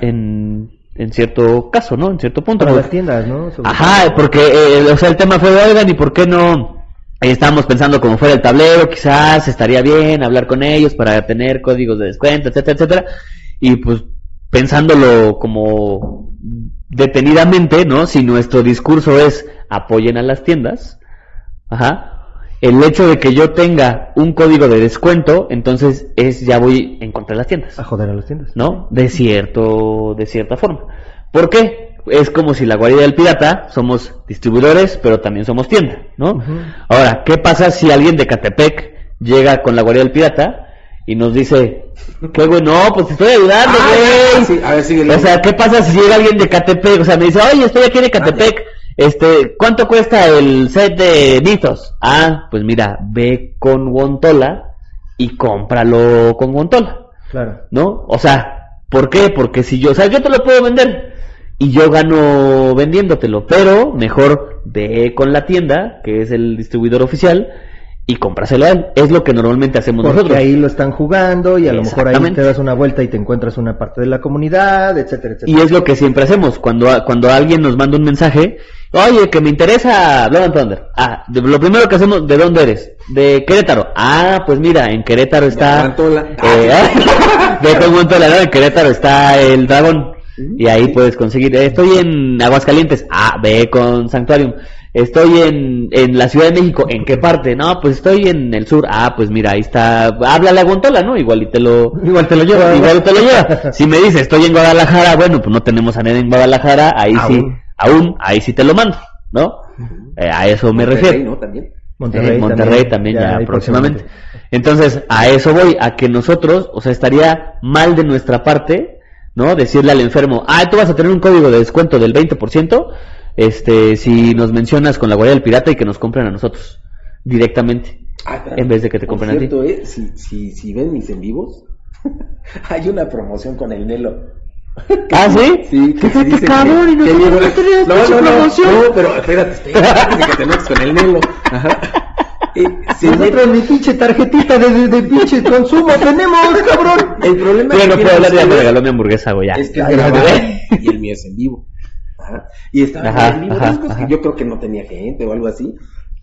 En, en cierto caso, ¿no? En cierto punto. Para las tiendas, ¿no? Sobre Ajá, porque, eh, o sea, el tema fue de, oigan, ¿y por qué no? eh, estábamos pensando como fuera el tablero, quizás estaría bien hablar con ellos para tener códigos de descuento, etcétera, etcétera. Y pues pensándolo como detenidamente, ¿no? Si nuestro discurso es apoyen a las tiendas, ajá, el hecho de que yo tenga un código de descuento, entonces es ya voy en contra de las tiendas. A joder a las tiendas. ¿no? De cierto, de cierta forma. ¿Por qué? Es como si la guarida del pirata somos distribuidores, pero también somos tienda, ¿no? Ahora, ¿qué pasa si alguien de Catepec llega con la guarida del pirata y nos dice, qué güey, no, pues te estoy ayudando, Ah, güey? sí, a ver, síguele. O sea, ¿qué pasa si llega alguien de Catepec? O sea, me dice, oye, estoy aquí de Catepec. Este, ¿cuánto cuesta el set de Mythos? Ah, pues mira, ve con Wontola y cómpralo con Wontola. Claro. ¿no? O sea, ¿por qué? Porque si yo, o sea, yo te lo puedo vender y yo gano vendiéndotelo, pero mejor ve con la tienda, que es el distribuidor oficial, y a él. Es lo que normalmente hacemos Porque nosotros. ahí lo están jugando y a lo mejor ahí te das una vuelta y te encuentras una parte de la comunidad, etcétera, etcétera. Y es lo que siempre hacemos. Cuando, cuando alguien nos manda un mensaje, oye, que me interesa Blood and Thunder. Ah, de- lo primero que hacemos, ¿de dónde eres? De Querétaro. Ah, pues mira, en Querétaro está... Guantola. Eh, de con Guantola, ¿no? En Querétaro está el dragón. Y ahí puedes conseguir. eh, Estoy en Aguascalientes. Ah, ve con Sanctuarium. Estoy en, en la Ciudad de México. ¿En qué parte? No, pues estoy en el sur. Ah, pues mira, ahí está. Háblale a Guantola, ¿no? Igual y te lo... Igual te lo lleva. Igual te lo lleva. Si me dices, estoy en Guadalajara, bueno, pues no tenemos a nadie en Guadalajara, ahí sí, Aún. ahí sí te lo mando, ¿no? Eh, a eso me Monterrey, refiero. ¿no? También. Monterrey en Monterrey también, ya, ahí próximamente. Entonces, a eso voy, a que nosotros, o sea, estaría mal de nuestra parte, ¿no? Decirle al enfermo, ah, tú vas a tener un código de descuento del 20%, este, si nos mencionas con la guardia del pirata y que nos compren a nosotros, directamente. Ah. En vez de que te compren a ti. eh, si, si, si ven mis en vivos, hay una promoción con el Nelo. ¿Ah, sí? Sí, que se dice cabrón, y que, no teníamos no, no, no, promoción. no, pero espérate, espérate, que te metes con el Nelo. Ajá. Eh, se Nosotros ni pinche tarjetita de, de, pinche consumo tenemos, cabrón. El problema Yo no que puedo hablar, ya me regaló mi hamburguesa, güey, es que es grabado y el mío es en vivo. Ajá. Y estaba Ajá, en vivo, ajá, después que yo creo que no tenía gente o algo así.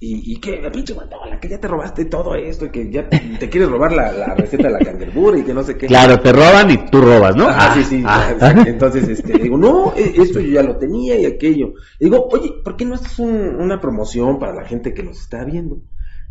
Y, y que, pinche guantola, que ya te robaste todo esto y que ya te, te quieres robar la, la receta de la candelbura y que no sé qué. Claro, te roban y tú robas, ¿no? Ah, sí, sí. ah. exacto. Entonces, este, digo, no, eh, esto yo ya lo tenía y aquello. Y digo, oye, ¿por qué no haces un- una promoción para la gente que nos está viendo?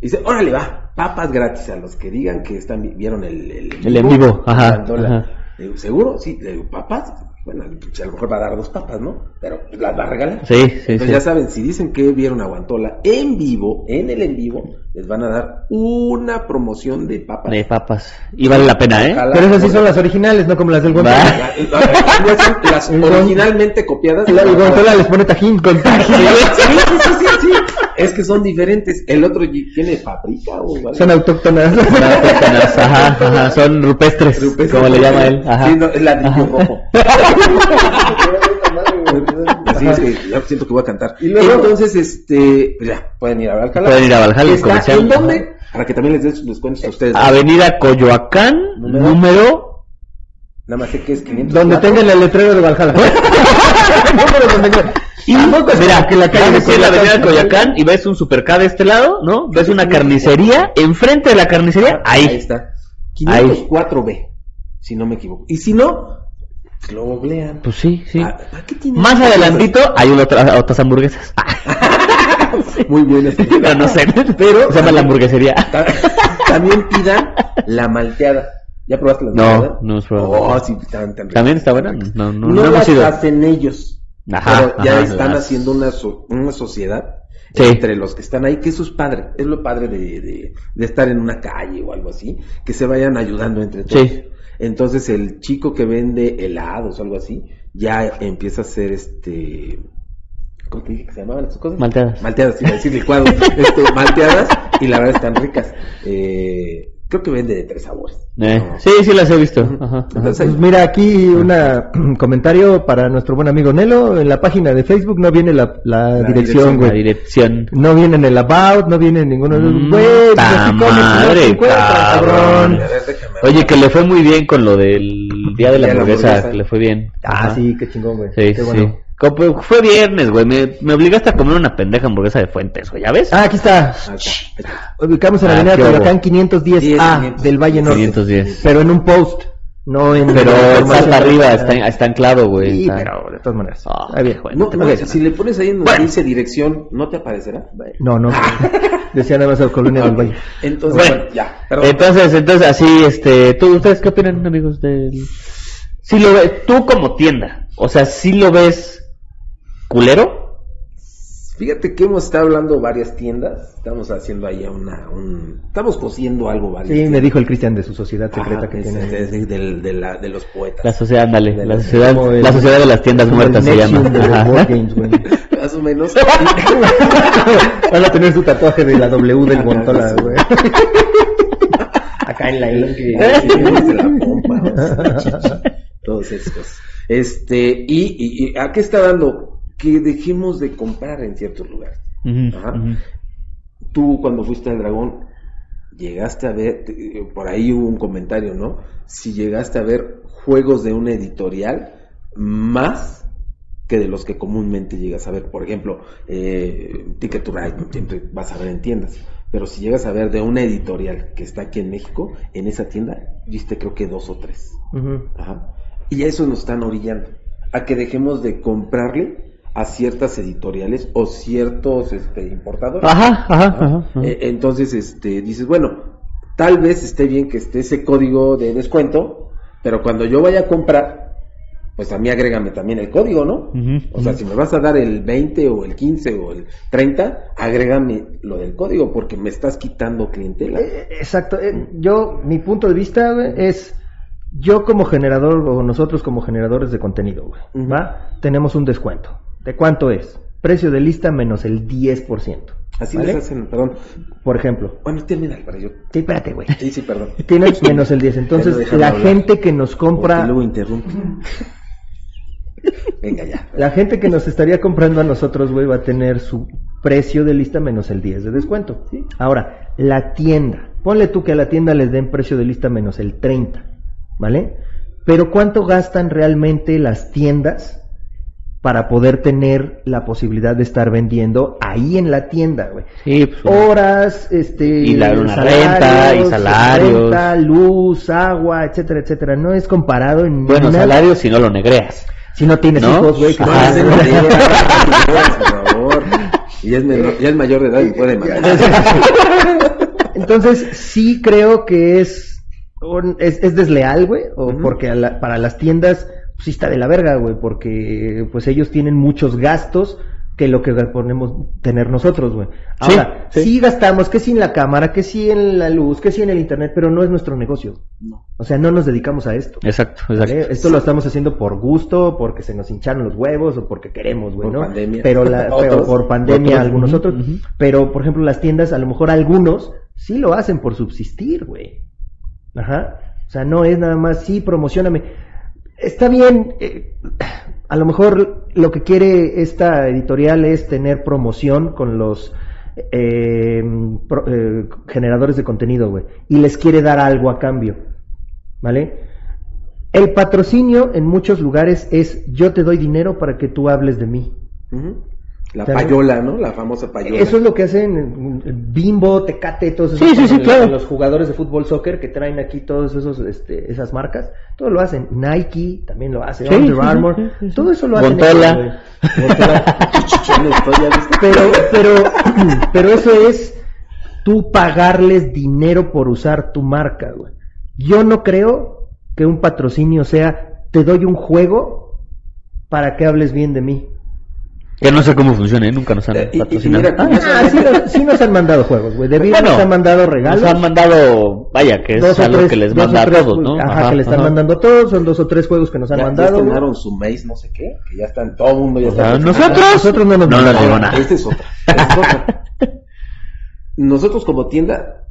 Y dice, órale, va, papas gratis a los que digan que están vi- vieron el, el, El en vivo, ajá, ajá. Digo, ¿seguro? Sí, le digo, papas. Bueno, pues, a lo mejor va a dar dos papas, ¿no? Pero las va a regalar. Sí, sí, Entonces sí. ya saben, si dicen que vieron a Guantola en vivo, en el en vivo, les van a dar una promoción de papas. De papas. Y vale la pena, ¿eh? Ojalá. Pero esas sí son las originales, no como las del Gontola. Va. La- la- no son las originalmente copiadas. La- El Gontola les pone tajín con Sí, tajín. sí, sí, sí, sí. Es que son diferentes. El otro y- tiene paprika o algo. Son autóctonas. Ajá, ajá, son rupestres, Rupestre. como le llama él. Ajá. Sí, no, es ladrillo rojo. Así es que ya siento que voy a cantar. Y luego- Entonces, este, pues ya, pueden ir a Valhalla. Pueden ir a Valhalla, ¿Está comercial. ¿En dónde? Para que también les des descuentos a ustedes. Avenida Coyoacán, Número. número. Nada más sé que es 500. Donde tengan el letrero de Valhalla. Y Tampoco es mira, como que la calle de vas en la avenida de Coyoacán y ves un supercar de este lado, ¿no? Ves una carnicería, enfrente de la carnicería, Ahí ahí. está. 504B, si no me equivoco. Y si no, pues lo googlean. Pues sí, sí. Ah, ¿para qué tienen Más adelantito hay una otra- otras hamburguesas. Muy buenas. Pero no sé, Pero se llama la hamburguesería. ta- también pidan la malteada. ¿Ya probaste la No, malteada? no hemos probado. Oh, sí, tan. ¿También está buena? No, no, No, no las hacen ellos. Ajá, pero ya ajá, están las- haciendo una, so- una sociedad Sí. entre los que están ahí, que eso es padre, es lo padre de, de- de estar en una calle o algo así, que se vayan ayudando entre todos. Sí. Entonces el chico que vende helados o algo así, ya empieza a hacer este... ¿Cómo te dije que se llamaban estas cosas? Malteadas. Malteadas, iba a decir licuados. este, malteadas, y la verdad están ricas. Eh, creo que vende de tres sabores. Eh, No. Sí, sí las he visto. Ajá, ajá. Entonces, Pues mira, aquí un comentario para nuestro buen amigo Nelo. En la página de Facebook no viene la, la La dirección, La güey. dirección. No viene en el About, no viene en ninguno de los... Mm, Güey, pues comes, no madre, cabrón. Oye, que le fue muy bien con lo del día de la la hamburguesa, hamburguesa. que le fue bien. Ah, Ajá. sí, qué chingón, güey. Sí, Qué sí. Como- Fue viernes, güey. Me, me obligaste a comer una pendeja hamburguesa de fuentes, güey. ¿Ya ves? Ah, aquí está. Está. Ubicamos en la Ah, avenida. Coyoacán 510A 510. del Valle Norte. 510. Pero en un post, no en... Pero está hasta arriba, está, está anclado, güey. Sí, Está- pero de todas maneras. Ah, Ahí bien. No, te no, si le pones ahí en donde Bueno. dice dirección, ¿no te aparecerá? No, no. Decía nada más la colonia del. Valle. Entonces, Bueno, bueno, ya, perdón. Entonces, entonces así, este, ¿tú, ustedes qué opinan, amigos del? Si lo ves, tú como tienda, o sea, si lo ves culero, Fíjate que hemos estado hablando varias tiendas, estamos haciendo ahí una, un, estamos cosiendo algo varias Sí, me dijo el Cristian de su sociedad secreta Ajá, que es- tiene. es- es del- de, la- de los poetas. la sociedad, ándale, De la la- sociedad, el- la sociedad de las tiendas muertas se llama. games, güey. Más o menos. Van a tener su tatuaje de la W del Gontola, güey. Acá en la ingle. de la pompa. Este, y, y, y ¿a qué está dando? Que dejemos de comprar en ciertos lugares. Ajá. Tú cuando fuiste al dragón, llegaste a ver, por ahí hubo un comentario, ¿no? Si llegaste a ver juegos de una editorial más que de los que comúnmente llegas a ver. Por ejemplo, eh, Ticket to Ride, siempre vas a ver en tiendas. Pero si llegas a ver de una editorial que está aquí en México, en esa tienda, viste creo que dos o tres. Ajá. Y a eso nos están orillando, a que dejemos de comprarle a ciertas editoriales o ciertos este, importadores. Ajá, ajá, Ajá. Eh, entonces, este, dices, bueno, tal vez esté bien que esté ese código de descuento, pero cuando yo vaya a comprar, pues a mí agrégame también el código, ¿no? O sea, si me vas a dar el 20 o el 15 o el 30, agrégame lo del código porque me estás quitando clientela. Eh, Exacto. eh, Yo, mi punto de vista es, yo como generador o nosotros como generadores de contenido, güey. ¿va? Tenemos un descuento. ¿De cuánto es? Precio de lista menos el 10%. Así ¿vale? les hacen, perdón. Por ejemplo. Bueno, termina para yo. Sí, espérate, güey. Sí, sí, perdón. Tienes menos el 10. Entonces, la hablar. gente que nos compra, luego interrumpe. Venga ya. la gente que nos estaría comprando a nosotros, güey, va a tener su precio de lista menos el 10 de descuento. Ahora, la tienda. Ponle tú que a la tienda les den precio de lista menos el 30, ¿vale? Pero ¿cuánto gastan realmente las tiendas para poder tener la posibilidad de estar vendiendo ahí en la tienda, güey? Sí, pues, horas, este, Y la- una renta, y salarios. renta, luz, agua, etcétera, etcétera. No es comparado en buenos nada. salarios si no lo negreas. Si no tienes ¿No? hijos, güey, que No, por favor. Y es, menor- ya es mayor de edad y puede mandar. Entonces, sí creo que es, un- es, es desleal, güey, o Ujú. porque a la- para las tiendas sí está de la verga, güey, porque pues ellos tienen muchos gastos que lo que ponemos tener nosotros, güey. Sí, Ahora, sí, sí. gastamos, que sí en la cámara, que sí en la luz, que sí en el internet, pero no es nuestro negocio. No. O sea, no nos dedicamos a esto. Exacto, ¿vale? exacto. Esto lo estamos haciendo por gusto, porque se nos hincharon los huevos o porque queremos, güey, Por ¿no? pandemia. Pero, la, pero por pandemia, Otros, algunos otros. Pero, por ejemplo, las tiendas, a lo mejor algunos sí lo hacen por subsistir, güey. Ajá. O sea, no es nada más, sí, promocioname. Está bien, eh, a lo mejor lo que quiere esta editorial es tener promoción con los eh, eh, generadores de contenido, güey. Y les quiere dar algo a cambio. ¿Vale? El patrocinio en muchos lugares es yo te doy dinero para que tú hables de mí. La Claro. payola, ¿no? La famosa payola. Eso es lo que hacen Bimbo, Tecate, todos esos Sí, sí, sí, claro. los jugadores de fútbol soccer que traen aquí todos esos este, esas marcas, todo lo hacen. Nike también lo hace, Sí, Under Armour, sí, sí, sí. todo eso lo hacen. Pero pero pero eso es tú pagarles dinero por usar tu marca, güey. Yo no creo que un patrocinio sea te doy un juego para que hables bien de mí. Que no sé cómo funciona, ¿eh? nunca nos han Eh, y- y patrocinado. mira, Ah, Ah, sí, nos, sí nos han mandado juegos, güey. De vida Bueno, nos han mandado regalos. Nos han mandado, vaya, que es dos algo tres- que les manda a todos, ¿no? Ajá, que le están ajá. mandando a todos, son dos o tres juegos que nos han Ya, ya mandado. estrenaron su maíz, no sé qué, que ya están, todo el mundo ya O sea, está. nosotros, nosotros no nos no nos llegó nada. Esta es otra. esta es otra. Nosotros como tienda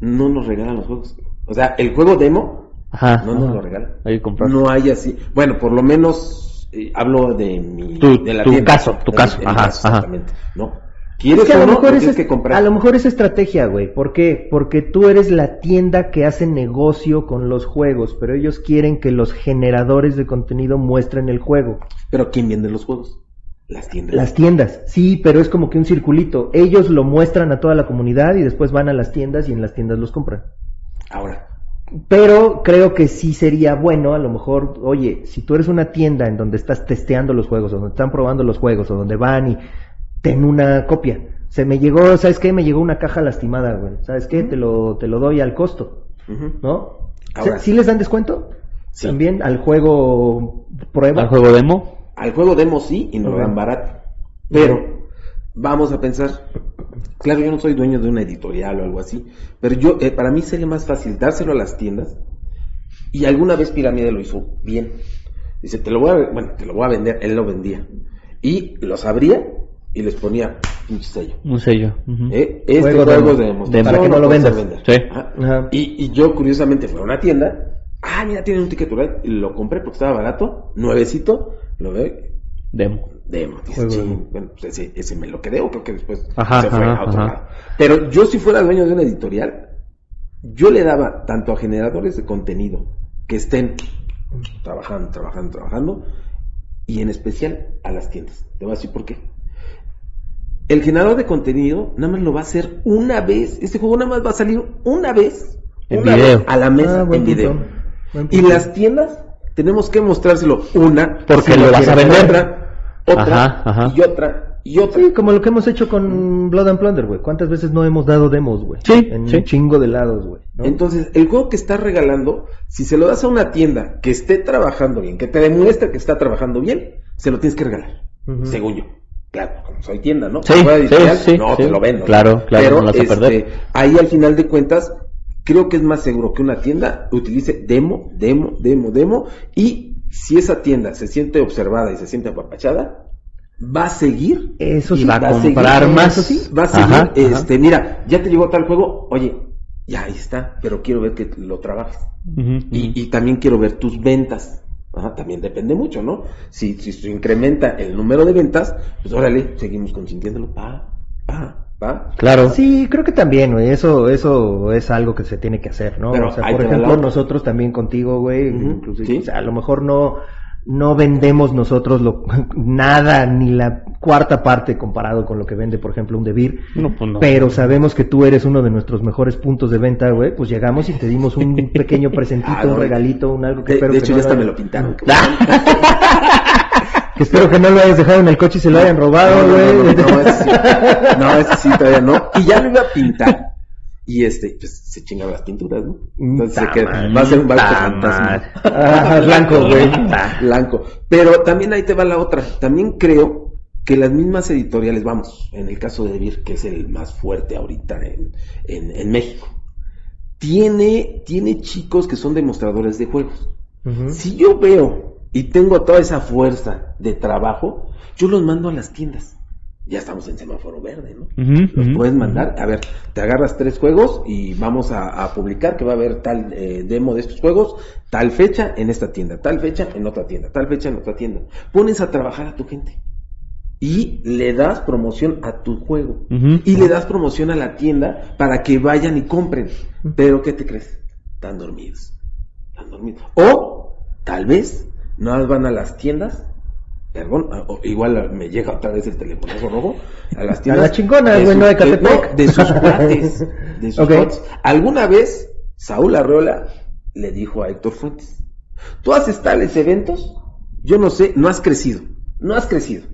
no nos regalan los juegos. O sea, el juego demo Ajá. no nos ajá. lo regalan. Hay que comprar. No hay así. Bueno, por lo menos eh, hablo de mi Tu- de la tu tienda. caso, tu De mi- caso, mi ajá, caso, ajá. Exactamente. No. ¿Quieres Es que a lo no? mejor es que comprar. a lo mejor es estrategia, güey. ¿Por qué? Porque tú eres la tienda que hace negocio con los juegos, pero ellos quieren que los generadores de contenido muestren el juego. Pero ¿quién vende los juegos? Las tiendas. Las tiendas, sí, pero es como que un circulito. Ellos lo muestran a toda la comunidad y después van a las tiendas y en las tiendas los compran. Ahora, Pero creo que sí sería bueno, a lo mejor, oye, si tú eres una tienda en donde estás testeando los juegos, o donde están probando los juegos, o donde van y ten una copia. Se me llegó, ¿sabes qué? Me llegó una caja lastimada, güey. ¿Sabes qué? Te lo, te lo doy al costo. ¿no? Ahora- ¿Sí, sí les dan descuento? Sí. También al juego prueba. ¿Al juego demo? Al juego demo sí y nos lo dan barato. Pero vamos a pensar, claro, yo no soy dueño de una editorial o algo así, pero yo eh, para mí sería más fácil dárselo a las tiendas y alguna vez Pirámide lo hizo bien. Dice, te lo voy a, bueno, te lo voy a vender, él lo vendía. Y los abría y les ponía un sello. Un sello. ujú. ¿eh? Este Juego de demostración Para que no lo vendas. Sí. Ajá. Ajá. Y, y yo curiosamente fui a una tienda, ah, mira, tienen un ticket Tourette", y lo compré porque estaba barato, nuevecito, lo veo, Demo. Demo, dice, Juego "Chin, demo". bueno, pues ese, ese me lo quedé o creo que después Ajá, se fue ajá, a otro ajá. lado. Pero yo si fuera dueño de una editorial, yo le daba tanto a generadores de contenido que estén trabajando, trabajando, trabajando, y en especial a las tiendas. Te voy a decir por qué. El generador de contenido nada más lo va a hacer una vez. Este juego nada más va a salir una vez. En una video. vez a la mesa Ah, en video. Y las tiendas tenemos que mostrárselo una Porque si lo vas a vender. otra, otra Ajá, ajá. y otra y otra. Sí, como lo que hemos hecho con Blood and Plunder, güey. ¿Cuántas veces no hemos dado demos, güey? Sí, En sí. un chingo de lados, güey. ¿no? Entonces, el juego que estás regalando, si se lo das a una tienda que esté trabajando bien, que te demuestre que está trabajando bien, se lo tienes que regalar, según yo. Claro, como soy tienda, ¿no? Sí, no, te lo vendo. Claro, claro, Pero no a este, perder. ahí al final de cuentas, creo que es más seguro que una tienda utilice demo, demo, demo, demo, y si esa tienda se siente observada y se siente apapachada, va a seguir Eso Y va a seguir, comprar más. eso sí. va a seguir, Ajá, ajá. este, mira, ya te llegó tal juego, oye, ya ahí está, pero quiero ver que lo trabajes. Y, y también quiero ver tus ventas. Ajá, también depende mucho, ¿no? Si, si se incrementa el número de ventas, pues órale, seguimos consintiéndolo. Pa, pa, pa. Claro. Sí, creo que también, güey. Eso, eso es algo que se tiene que hacer, ¿no? Pero o sea, por va ejemplo, nosotros también contigo, güey, sí. o sea, a lo mejor no, no vendemos nosotros lo, nada, ni la cuarta parte comparado con lo que vende, por ejemplo, un Devir. No, pues no. Pero sabemos que tú eres uno de nuestros mejores puntos de venta, güey. Pues llegamos y te dimos un pequeño presentito, Ah, un regalito, un algo que De, espero de que hecho, no ya hasta me lo pintaron. Que espero que no lo hayas dejado en el coche y se lo hayan robado, No, no, güey. no, no, no, ese sí. No, ese sí todavía no. Y ya lo iba a pintar. Y este, pues se chingan las pinturas, ¿no? Entonces se queda- va a ser un barco ta fantasma. Ah, blanco, güey. Blanco. Pero también ahí te va la otra. También creo que las mismas editoriales, vamos, en el caso de Vir, que es el más fuerte ahorita en, en, en México, tiene, tiene chicos que son demostradores de juegos. Si yo veo y tengo toda esa fuerza de trabajo, yo los mando a las tiendas. Ya estamos en semáforo verde, ¿no? Los puedes mandar. A ver, te agarras tres juegos y vamos a, a publicar que va a haber tal eh, demo de estos juegos, tal fecha en esta tienda, tal fecha en otra tienda, tal fecha en otra tienda. Pones a trabajar a tu gente y le das promoción a tu juego y le das promoción a la tienda para que vayan y compren. Pero ¿qué te crees? Están dormidos. Están dormidos. O tal vez no van a las tiendas. Perdón, a- igual me llega otra vez el teléfono rojo a las tiendas. las chingonas, de güey, no de sus- Catepec. no, de sus cuates. De sus cuates. Alguna vez Saúl Arreola le dijo a Héctor Fuentes, tú haces tales eventos, yo no sé, no has crecido, no has crecido.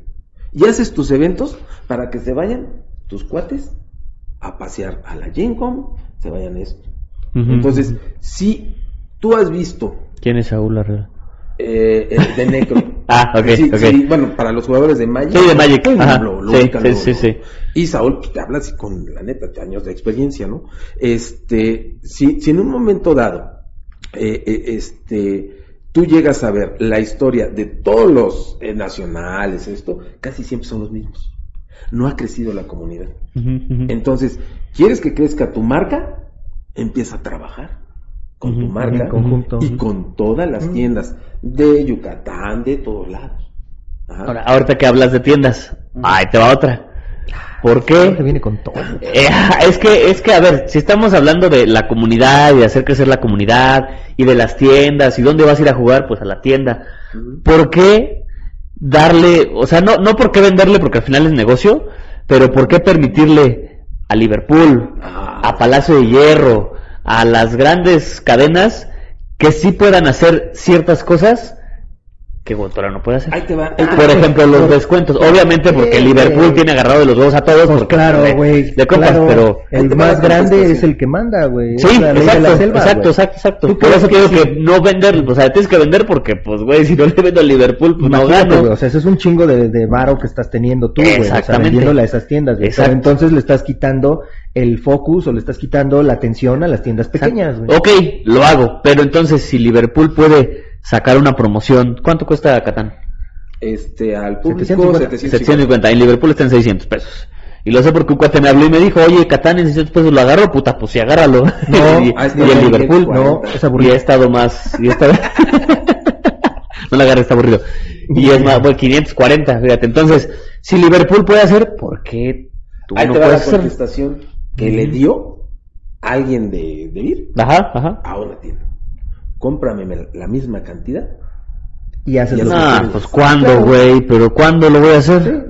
Y haces tus eventos para que se vayan tus cuates a pasear a la Gen Con, se vayan a esto. Entonces, si tú has visto ¿Quién es Saúl Arreola? Eh, de Necro. Ah, ok, Sí, ok. sí, bueno, para los jugadores de Magic. Sí, de Magic, ajá, lo sí, sí, sí. Y Saúl, pues, te habla así con la neta, años de experiencia, ¿no? Este, si, si en un momento dado, eh, eh, este, tú llegas a ver la historia de todos los nacionales, esto, casi siempre son los mismos. No ha crecido la comunidad. Entonces, ¿quieres que crezca tu marca? Empieza a trabajar con tu marca en conjunto. y con todas las tiendas de Yucatán, de todos lados. Ajá. Ahora, ahorita que hablas de tiendas, ahí te va otra. ¿Por Creo que qué? viene con todo. Eh, es que, es que, a ver, si estamos hablando de la comunidad y de hacer crecer la comunidad y de las tiendas y dónde vas a ir a jugar, pues a la tienda. ¿Por qué darle, o sea, no, no por qué venderle porque al final es negocio, pero por qué permitirle a Liverpool, Ah. a Palacio de Hierro, a las grandes cadenas que sí puedan hacer ciertas cosas que Guatemala no puede hacer? Ahí te va. ahí te Por va. ejemplo, los descuentos. Obviamente porque Sí, Liverpool tiene agarrado de los huevos a todos. Pues porque claro, güey. Le compras, claro. pero... El más grande es el que manda, güey. Sí, la ley de exacto, la selva, exacto, exacto, exacto. ¿Tú Por eso crees quiero que que no vender, o sea, tienes que vender porque, pues, güey, si no le vendo a Liverpool, pues no gano. o sea, eso es un chingo de, de varo que estás teniendo tú, güey. O sea, Exactamente. vendiéndole a esas tiendas, güey. Pero Exacto. entonces le estás quitando el focus o le estás quitando la atención a las tiendas pequeñas, güey. Ok, lo hago, pero entonces si Liverpool puede sacar una promoción, ¿cuánto cuesta Catán? Este, al público 750. 750. 750, en Liverpool está en 600 pesos. Y lo sé porque un cuate me habló y me dijo, oye, Catán en 600 pesos lo agarro, puta, pues sí, agárralo. No, y, ah, y que Liverpool, 540. no, es y aburrido. he estado más, y he estado... no la agarré, está aburrido. Y es más, bueno, 540, fíjate. Entonces, si Liverpool puede hacer, ¿por qué tú Ahí no te va la puedes hacer? contestación que le dio alguien de, de ir Ajá, ajá. a una tienda. Cómprame me- la misma cantidad. Y haces Ya lo que Ah, quieres. pues ¿cuándo, güey? ¿Pero cuándo lo voy a hacer?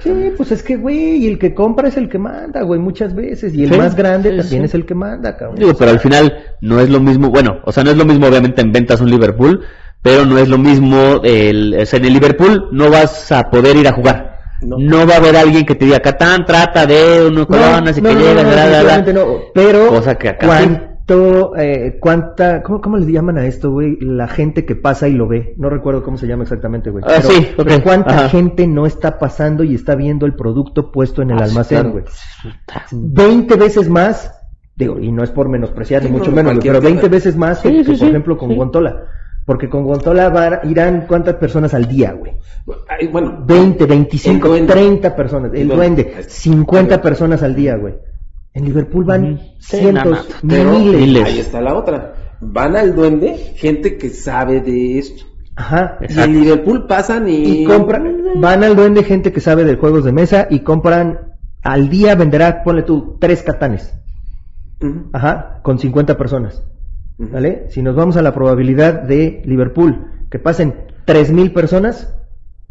Sí, pues es que, güey, y el que compra es el que manda, güey, muchas veces. Y el Sí, más grande sí, también sí. es el que manda, cabrón. Digo, pero al final no es lo mismo, bueno, o sea, no es lo mismo obviamente en ventas un Liverpool, pero no es lo mismo, el, o sea, en el Liverpool no vas a poder ir a jugar, No. No. va a haber alguien que te diga, Catán trata de unos coronas y que llega, no, bla". definitivamente no, pero Cosa que acá sí. Cuánto, eh, cuánta, ¿cómo, ¿cómo les llaman a esto, güey? La gente que pasa y lo ve. No recuerdo cómo se llama exactamente, güey. Ah, pero, sí, ok, pero cuánta ajá. gente no está pasando y está viendo el producto puesto en el Ah, almacén, güey. 20 veces más, digo, y no es por menospreciar, ni mucho no, menos, pero 20 tienda. veces más que, Sí, que, sí, por ejemplo, con. Guantola. Porque con Guantola irán cuántas personas al día, güey. Bueno, 20, 25, El duende. 30 personas. El duende. 50 personas al día, güey. En Liverpool van. Sí, cientos, pero miles. miles. ahí está la otra. Van al duende gente que sabe de esto. Ajá. Y Exacto. en Liverpool pasan y... Y compran, van al duende gente que sabe de juegos de mesa y compran, al día venderá, ponle tú, tres catanes. Ujú, Ajá, con 50 personas. ¿Vale? Si nos vamos a la probabilidad de Liverpool, que pasen 3.000 personas,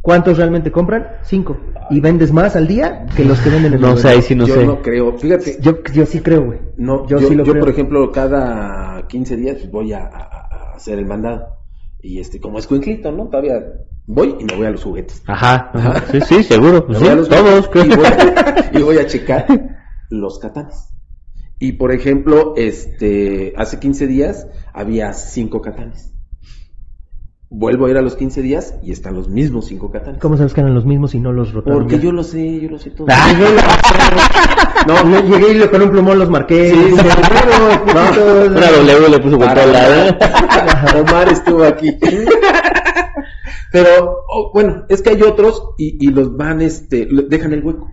¿cuántos realmente compran? 5. Y vendes más al día que los que venden en el No sé, duende. ahí sí no yo sé. no creo. Fíjate, Yo, yo sí creo, güey. no, yo yo, sí lo yo, creo. por ejemplo, cada 15 días pues, voy a, a- a hacer el mandado. Y este, como es cuinclito, ¿no? Todavía voy y me voy a los juguetes. Ajá, ajá. Sí, sí, seguro. Me Sí, voy a los todos. juguetes y voy, y voy a checar los catanes. Y por ejemplo, este, hace 15 días había 5 catanes. Vuelvo a ir a los 15 días y están los mismos 5 catanes. ¿Cómo sabes que eran los mismos y no los rotaron? Porque ya? yo lo sé, yo lo sé todo. No, yo llegué y con un plumón los marqué. Sí, sí. Una W le puso Guantola, ¿eh? nada. Omar estuvo aquí. Pero, oh, bueno, es que hay otros y, y los van, este, dejan el hueco.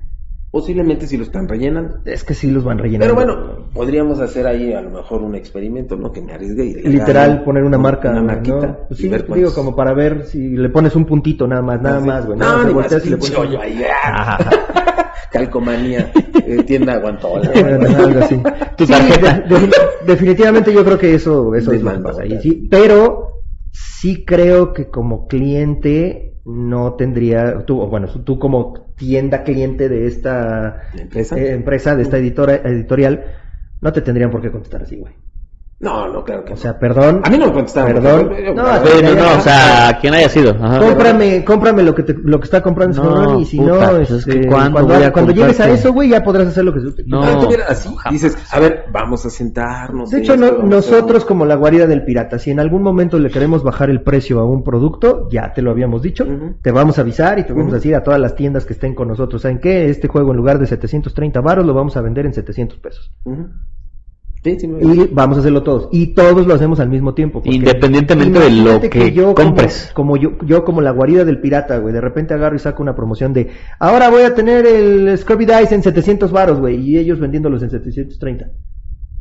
Posiblemente si lo están rellenando. Es que sí los van rellenando. Pero bueno, podríamos hacer ahí a lo mejor un experimento, ¿no? Que me arriesgue y literal haga poner una marca, una ¿no? marquita. Pues sí, ver digo como para ver si le pones un puntito nada más, nada más, güey. No, más más, volteas y le pones hoyo ahí. ah. Calcomanía, eh, tienda guantola. algo así. Tu tarjeta. de- de- definitivamente yo creo que eso, eso es ahí, sí, pero sí creo que como cliente no tendría, tú, bueno, tú como tienda cliente de esta ¿La empresa? eh, empresa, de esta editora, editorial, no te tendrían por qué contestar así, güey. No, no, claro que O no. sea, perdón. A mí no me contestaron. Perdón. porque No, no, no, o sea, quien haya sido. Ajá. Cómprame, cómprame lo que te, lo que está comprando ese No, cabrón y si puta, no, pues es que este, ¿cuándo cuando, voy a cuando llegues a eso, güey, ya podrás hacer lo que se No. Ah, así, jamás. dices, a ver, vamos a sentarnos. De hecho, esto, no- nosotros como la guarida del pirata, si en algún momento le queremos bajar el precio a un producto, ya te lo habíamos dicho, te vamos a avisar y te vamos a decir a todas las tiendas que estén con nosotros, ¿saben qué? Este juego en lugar de 730 varos lo vamos a vender en 700 pesos. Sí, sí, me- Y vamos a hacerlo todos. Y todos lo hacemos al mismo tiempo. Independientemente de lo que yo compres. Como, como yo, yo como la guarida del pirata, güey, de repente agarro y saco una promoción de, ahora voy a tener el Scrubby Dice en 700 varos, güey, y ellos vendiéndolos en 730.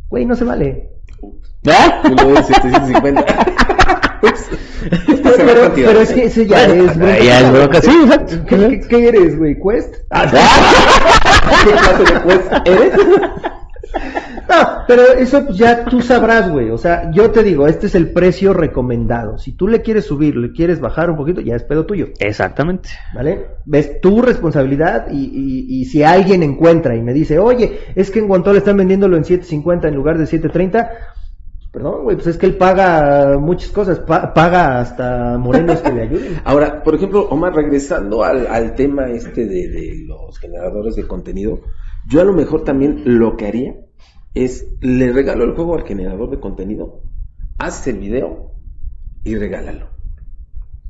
Güey, no se vale. ¿Ah? Yo doy 750. Ups. Pero, pero, es que ese ya es bronca. Ya es bronca, sí, exacto. ¿Qué, qué- qué eres, güey? ¿Quest? Ah, ¿Qué clase de quest eres? No, pero eso ya tú sabrás, güey. O sea, yo te digo, este es el precio recomendado. Si tú le quieres subir, le quieres bajar un poquito, ya es pedo tuyo. Exactamente. ¿Vale? Ves tu responsabilidad y, y- y si alguien encuentra y me dice, oye, es que en Guantol están vendiéndolo en 7.50 en lugar de 7.30, perdón, güey, pues es que él paga muchas cosas, pa- paga hasta morenos que le ayuden. Ahora, por ejemplo, Omar, regresando al, al tema este de, de los generadores de contenido, yo a lo mejor también lo que haría es, le regalo el juego al generador de contenido, hace el video y regálalo.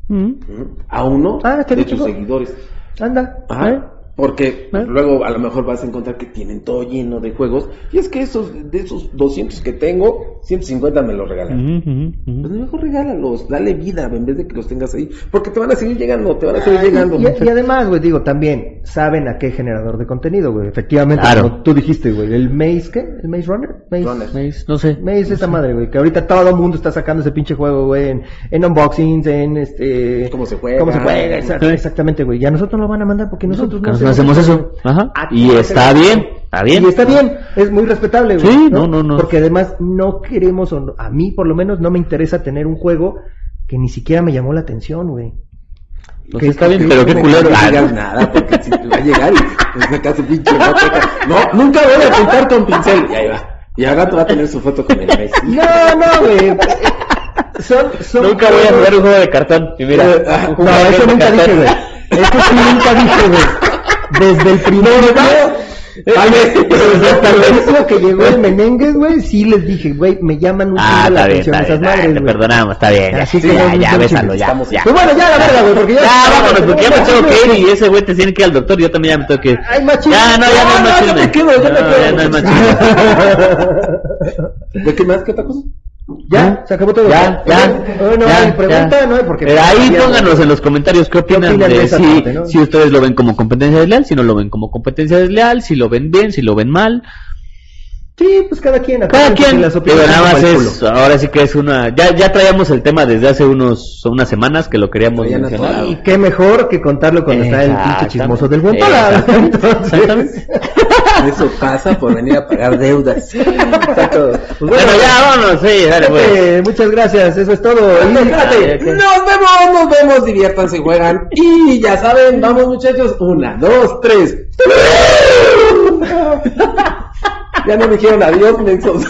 Mm. ¿Mm? A uno Ah, de tus chico. seguidores. Anda, Ajá. ¿eh? Porque pues, ¿Eh? luego a lo mejor vas a encontrar que tienen todo lleno de juegos. Y es que esos, de esos 200 que tengo, 150 me los regalan. Ujú, ujú, Pues ujú. mejor regálalos, dale vida en vez de que los tengas ahí. Porque te van a seguir llegando, te van a seguir llegando. Y, y además, güey, digo, también saben a qué generador de contenido, güey. Efectivamente, Claro. como tú dijiste, güey, el Maze, ¿qué? ¿El Maze Runner? Maze, Runner. Maze, No sé. Maze esa madre, güey, que ahorita todo el mundo está sacando ese pinche juego, güey, en, en unboxings, en este... Cómo se juega. Cómo se juega, exact- exactamente, güey. Ya nosotros lo van a mandar porque nosotros Porque no hacemos eso. Ajá. Ah, Y no está bien. Está bien. Y está bien, es muy respetable, güey. Sí, no, no, no. Porque además no queremos, o no- a mí por lo menos no me interesa tener un juego que ni siquiera me llamó la atención, güey. Pues que- está bien, pero qué culero. No Ah, digas nada, porque si te va a llegar y pues, sacas un pinche. No, nunca voy a pintar con pincel. Y ahí va. Y al rato va a tener su foto con el Messi. No, no, güey. Son, son Nunca voy a jugar un juego de cartón. Y mira. Un No, eso nunca cartón. dije, güey. Eso sí nunca dije, güey. Desde el primer día, desde hasta el que llegó el Menengues, güey, sí les dije, güey, me llaman un Ah, la está bien, atención está esas bien, madres, ya, te perdonamos, está bien. Ya, Así sí, que ya, ya, bésalo, ya, estamos- ya. Pues bueno, ya la verga, güey, porque ya. Ya, vámonos, porque ya me tengo que ir y ese güey te tiene que ir al doctor y yo también ya me tengo que ir. Ay, machín. Ya, no, ya no hay más yo chisme. me quedo, yo me No, quedo. ya no hay más chisme. ¿De qué más? ¿Qué otra cosa? Ya, se acabó todo. Ya, ya. Oh, no ya, hay pregunta, ya. no hay porque. Eh, ahí pónganos en los comentarios qué opinan, opinan de si, parte, no? si ustedes lo ven como competencia desleal, si no lo ven como competencia desleal, si lo ven bien, si lo ven mal. Sí, pues cada quien. Cada quien, las opiniones nada más es, ahora sí que es una, ya, ya traíamos el tema desde hace unos, unas semanas que lo queríamos mencionar. Y qué mejor que contarlo cuando está el pinche chismoso del buen. Exactamente. Exactamente. Eso pasa por venir a pagar deudas. Pues Bueno, ya, vámonos, sí, dale, pues. Eh, muchas gracias, eso es todo. Y Nos vemos, nos vemos, diviértanse, juegan. Y ya saben, vamos muchachos, una, dos, tres. ya no me dijeron adiós, mensos.